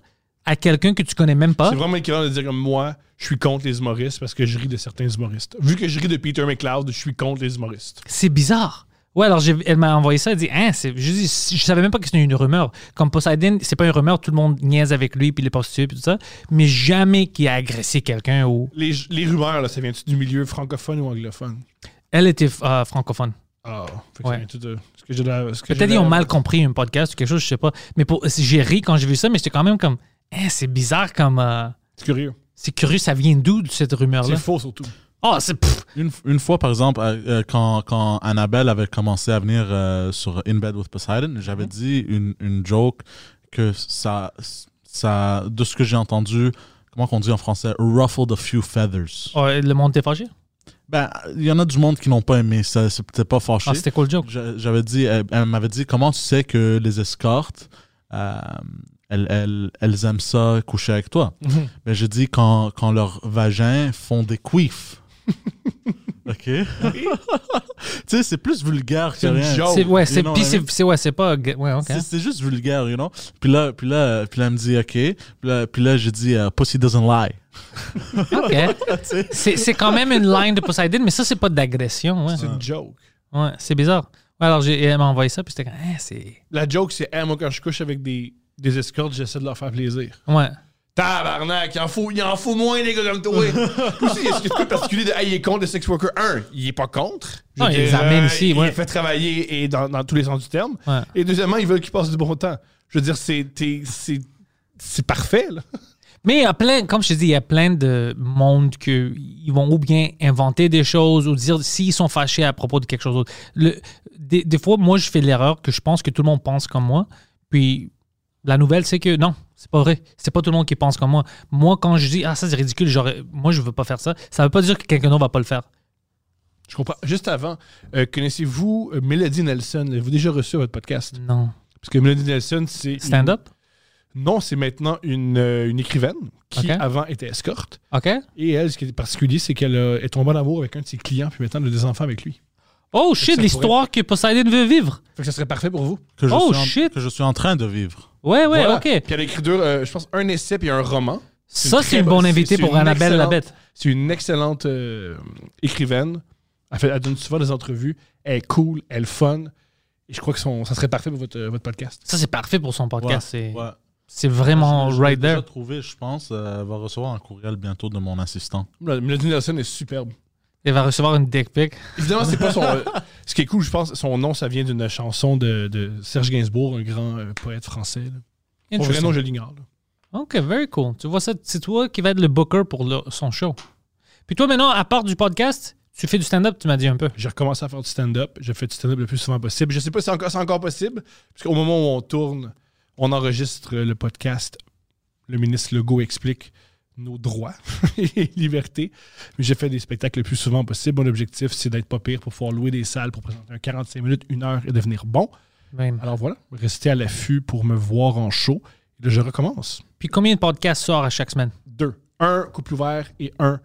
A: à quelqu'un que tu connais même pas.
B: C'est vraiment équivalent de dire comme moi, je suis contre les humoristes parce que je ris de certains humoristes. Vu que je ris de Peter McLeod, je suis contre les humoristes.
A: C'est bizarre. Ouais, alors elle m'a envoyé ça, elle dit, hein, je, dis, je savais même pas que c'était une rumeur. Comme Poseidon, c'est pas une rumeur, tout le monde niaise avec lui, puis les prostituées, puis tout ça, mais jamais qu'il a agressé quelqu'un ou.
B: Les, les rumeurs, là, ça vient du milieu francophone ou anglophone?
A: Elle était euh, francophone.
B: Ah,
A: Ouais.
B: de- que j'ai
A: Peut-être ils ont mal compris un podcast ou quelque chose, je sais pas. Mais pour, j'ai ri quand j'ai vu ça, mais j'étais quand même comme, hein, c'est bizarre comme. euh,
B: C'est curieux.
A: C'est curieux, ça vient d'où cette rumeur-là?
B: C'est faux surtout.
A: Oh, c'est. pff,
C: Une, une fois, par exemple, euh, euh, quand, quand Annabelle avait commencé à venir euh, sur In Bed with Poseidon, j'avais dit une, une joke que ça, ça, de ce que j'ai entendu, comment qu'on dit en français, ruffled a few feathers.
A: oh, le monde était fâché?
C: Ben, il y en a du monde qui n'ont pas aimé ça, peut-être pas fâché.
A: Ah, c'était quoi le joke?
C: J'avais dit, elle, elle m'avait dit, comment tu sais que les escortes, euh, elles, elles, elles aiment ça coucher avec toi? Ben, j'ai dit quand, quand leurs vagins font des queefs. OK? tu sais, c'est plus vulgaire que rien.
B: joke.
A: C'est, ouais,
C: You
A: c'est,
C: know
A: ouais, c'est pas. Ouais, ok.
C: C'est- juste vulgaire, you know? Puis là, puis là, puis là elle me dit, OK. Puis là, puis là j'ai dit, euh, Pussy doesn't lie.
A: Ok. c'est, c'est quand même une line de Poseidon, mais ça, c'est pas d'agression. Ouais,
B: C'est une joke.
A: ouais c'est bizarre. Ouais, alors, j'ai, elle m'a envoyé ça, puis c'était comme, hein, c'est.
B: La joke, c'est hey, moi, quand je couche avec des, des escortes, j'essaie de leur faire plaisir.
A: Ouais.
B: Tabarnak, il en faut, il en faut moins, les gars, comme toi. Aussi, est-ce que tu peux particulier de hey, il est contre les sex workers? Un, il est pas contre. Je veux
A: Ah, il les amène
B: euh,
A: ici,
B: Il
A: ouais.
B: les fait travailler et dans, dans tous les sens du terme.
A: Ouais.
B: Et deuxièmement, ils veulent qu'ils passent du bon temps. Je veux dire, c'est, c'est, c'est parfait, là.
A: Mais il y a plein, comme je te dis, il y a plein de monde que ils vont ou bien inventer des choses ou dire s'ils sont fâchés à propos de quelque chose d'autre. Le- Des, des fois, moi, je fais l'erreur que je pense que tout le monde pense comme moi. Puis La nouvelle, c'est que non, c'est pas vrai. C'est pas tout le monde qui pense comme moi. Moi, quand je dis, ah, ça c'est ridicule, j'aurais- moi je veux pas faire ça, ça veut pas dire que quelqu'un d'autre va pas le faire.
B: Je comprends. Juste avant, euh, connaissez-vous euh, Melody Nelson? L'avez-vous déjà reçu à votre podcast?
A: Non.
B: Parce que Melody Nelson, c'est. une-
A: Stand-up?
B: Non, c'est maintenant une, euh, une écrivaine qui, avant, était escorte.
A: OK?
B: Et elle, ce qui est particulier, c'est qu'elle est tombée en amour avec un de ses clients, puis maintenant, elle a des enfants avec lui.
A: Oh shit,
B: pourrait-
A: l'histoire que Poseidon veut vivre.
B: Fait que ça serait parfait pour vous.
C: Que je,
A: Oh,
C: suis en,
A: shit.
C: que je suis en train de vivre.
A: Ouais, ouais,
B: Voilà.
A: OK.
B: Puis elle a écrit deux, euh, je pense, un essai puis un roman.
A: Ça, c'est une
B: bonne-
A: invitée pour Annabelle la
B: excellente-
A: bête.
B: C'est une excellente euh, écrivaine. Elle, fait, elle donne souvent des entrevues. Elle est cool, elle est fun. Et je crois que son- ça serait parfait pour votre, euh, votre podcast.
A: Ça, c'est parfait pour son podcast. C'est
C: Ouais.
A: c'est vraiment
C: Je- je
A: right there.
C: trouvé, je pense. euh, elle va recevoir un courriel bientôt de mon assistant.
B: Melody Nelson est superbe.
A: Il va recevoir une dick pic.
B: Évidemment, c'est pas son. euh, ce qui est cool, je pense, son nom, ça vient d'une chanson de, de Serge Gainsbourg, un grand euh, poète français. là. Son vrai
A: Interesting.
B: nom, je l'ignore. là.
A: OK, very cool. Tu vois ça, c'est toi qui va être le booker pour le- son show. Puis toi, maintenant, à part du podcast, tu fais du stand-up, tu m'as dit un peu.
B: J'ai recommencé à faire du stand-up. Je fais du stand-up le plus souvent possible. Je sais pas si c'est encore, c'est encore possible, parce qu'au moment où on tourne, on enregistre le podcast. Le ministre Legault explique nos droits et libertés. Mais j'ai fait des spectacles le plus souvent possible. Mon objectif, c'est d'être pas pire pour pouvoir louer des salles pour présenter un 45 minutes, une heure et devenir bon. Alors voilà, restez à l'affût pour me voir en show. Et là, je recommence.
A: Puis combien de podcasts sort à chaque semaine?
B: Deux. Un couple ouvert et un,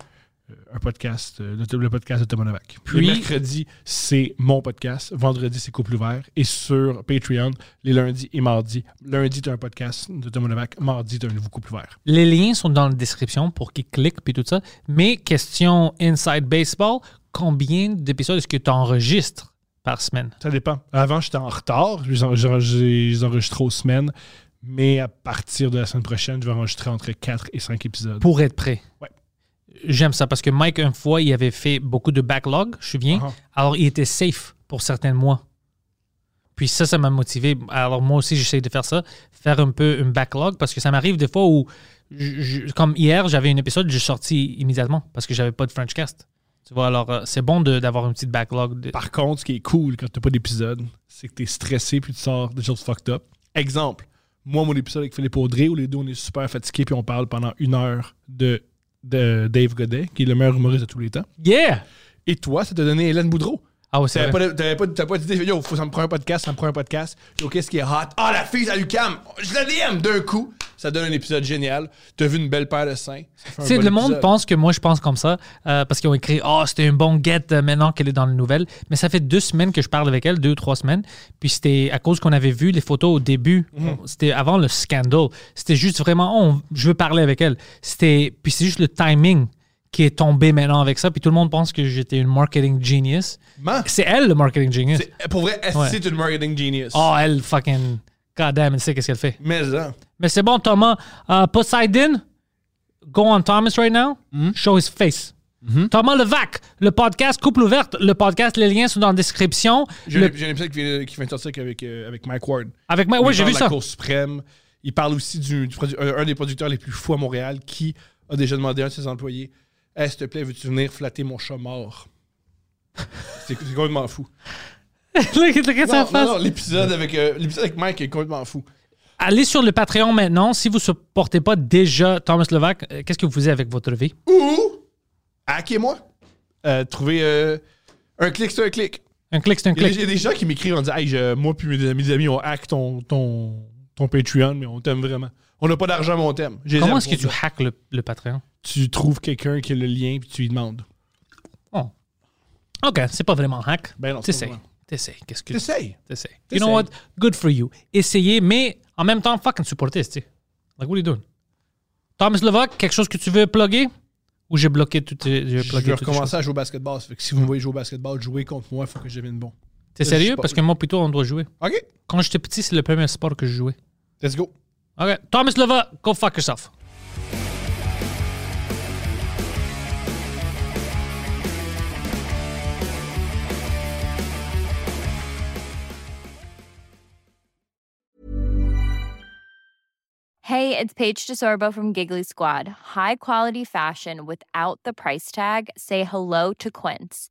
B: un podcast, euh, le, le podcast de Thomas Novak. Puis mercredi, c'est mon podcast. Vendredi, c'est couple ouvert. Et sur Patreon, les lundis et mardis. Lundi, tu un podcast de Thomas Novak. Mardi, tu un nouveau couple ouvert.
A: Les liens sont dans la description pour qu'ils cliquent puis tout ça. Mais question Inside Baseball, combien d'épisodes est-ce que tu enregistres par semaine?
B: Ça dépend. Avant, j'étais en retard. Je les en- je- je les enregistre aux semaines. Mais à partir de la semaine prochaine, je vais enregistrer entre 4 et 5 épisodes.
A: Pour être prêt.
B: Ouais.
A: J'aime ça parce que Mike, une fois, il avait fait beaucoup de backlog, je me souviens.
B: Ah.
A: Alors, il était safe pour certains mois. Puis ça, ça m'a motivé. Alors, moi aussi, j'essaie de faire ça, faire un peu un backlog parce que ça m'arrive des fois où, je- je- comme hier, j'avais un épisode, j'ai sorti immédiatement parce que j'avais pas de Frenchcast. Tu vois, alors, euh, c'est bon d'avoir une petite backlog. de-
B: Par contre, ce qui est cool quand t'as pas d'épisode, c'est que t'es stressé puis tu sors des choses fucked up. Exemple, moi, mon épisode avec Philippe Audrey, où les deux, on est super fatigués puis on parle pendant une heure de, de Dave Godet, qui est le meilleur humoriste de tous les temps.
A: Yeah!
B: Et toi, ça t'a donné Hélène Boudreau.
A: Ah ouais, c'est
B: T'avais
A: vrai.
B: pas, de- t'avais pas, t'as pas dit, yo, faut, ça me prend un podcast, ça me prend un podcast. Yo, qu'est-ce qui est hot? Ah, la fille à Lucam! Je la DM d'un coup. Ça donne un épisode génial. T'as vu une belle paire de seins?
A: Tu sais,
B: bon
A: le monde
B: épisode.
A: pense que moi, je pense comme ça euh, parce qu'ils ont écrit Oh, c'était un bon get euh, maintenant qu'elle est dans les nouvelles. Mais ça fait deux semaines que je parle avec elle, deux ou trois semaines. Puis c'était à cause qu'on avait vu les photos au début.
B: Mhm.
A: C'était avant le scandale. C'était juste vraiment Oh, on- je veux parler avec elle. C'était Puis c'est juste le timing qui est tombé maintenant avec ça. Puis tout le monde pense que j'étais une marketing genius. C'est elle, le marketing genius.
B: c'est- pour vrai,
A: Ouais.
B: c'est une marketing genius.
A: Oh, elle, fucking. God damn, elle sait qu'est-ce qu'elle fait.
B: Mais ça.
A: Mais c'est bon, Thomas. Uh, Poseidon, go on Thomas right now. Show his face. Thomas Levac, le podcast Couple ouverte, le podcast, les liens sont dans la description.
B: J'ai
A: Le-
B: un, épisode qui vient, qui vient de sortir avec, euh, avec Mike Ward.
A: Avec
B: Où
A: oui, j'ai vu
B: de
A: ça.
B: la Cour suprême. Il parle aussi du, du produ- un, un des producteurs les plus fous à Montréal qui a déjà demandé à un de ses employés Hey, s'il te plaît, veux-tu venir flatter mon chat mort? C'est complètement fou. Non,
A: face.
B: non, non, l'épisode avec, euh, l'épisode avec Mike est complètement fou.
A: Allez sur le Patreon maintenant. Si vous ne supportez pas déjà Thomas Levac, euh, qu'est-ce que vous faisiez avec votre vie?
B: Ou, hackez-moi. Euh, trouver euh, un clic, c'est un clic.
A: Un clic, c'est un clic.
B: il y a des gens qui m'écrivent en disant Hey, je- moi puis mes amis, mes amis, on hack ton, ton, ton Patreon, mais on t'aime vraiment. On n'a pas d'argent, mais on t'aime. Je les
A: Comment
B: aime
A: est-ce que
B: pour
A: tu
B: ça.
A: hacks le, le Patreon?
B: Tu trouves quelqu'un qui a le lien puis tu lui demandes.
A: Oh. OK, c'est pas vraiment hack.
B: Ben non, c'est pas
A: T'essayes.
B: vraiment.
A: T'essayes. Qu'est-ce que
B: T'essayes.
A: T'essayes. You know what? Good for you. Essayez, mais en même temps, fucking supporter, tu sais. Like, what are you doing? Thomas Levac, quelque chose que tu veux plugger? Ou j'ai bloqué tout j'ai
B: Je vais
A: toutes
B: recommencer à jouer au basketball. Ça fait que si vous me voyez jouer au basketball, jouer contre moi, il faut que je devienne bon.
A: T'es
B: je
A: sérieux?
B: pas.
A: Parce que moi, plutôt, on doit jouer.
B: OK,
A: Quand j'étais petit, c'est le premier sport que je jouais.
B: let's go.
A: OK. Thomas Levac, go fuck yourself.
D: Hey, it's Paige DeSorbo from Giggly Squad. High quality fashion without the price tag. Say hello to Quince.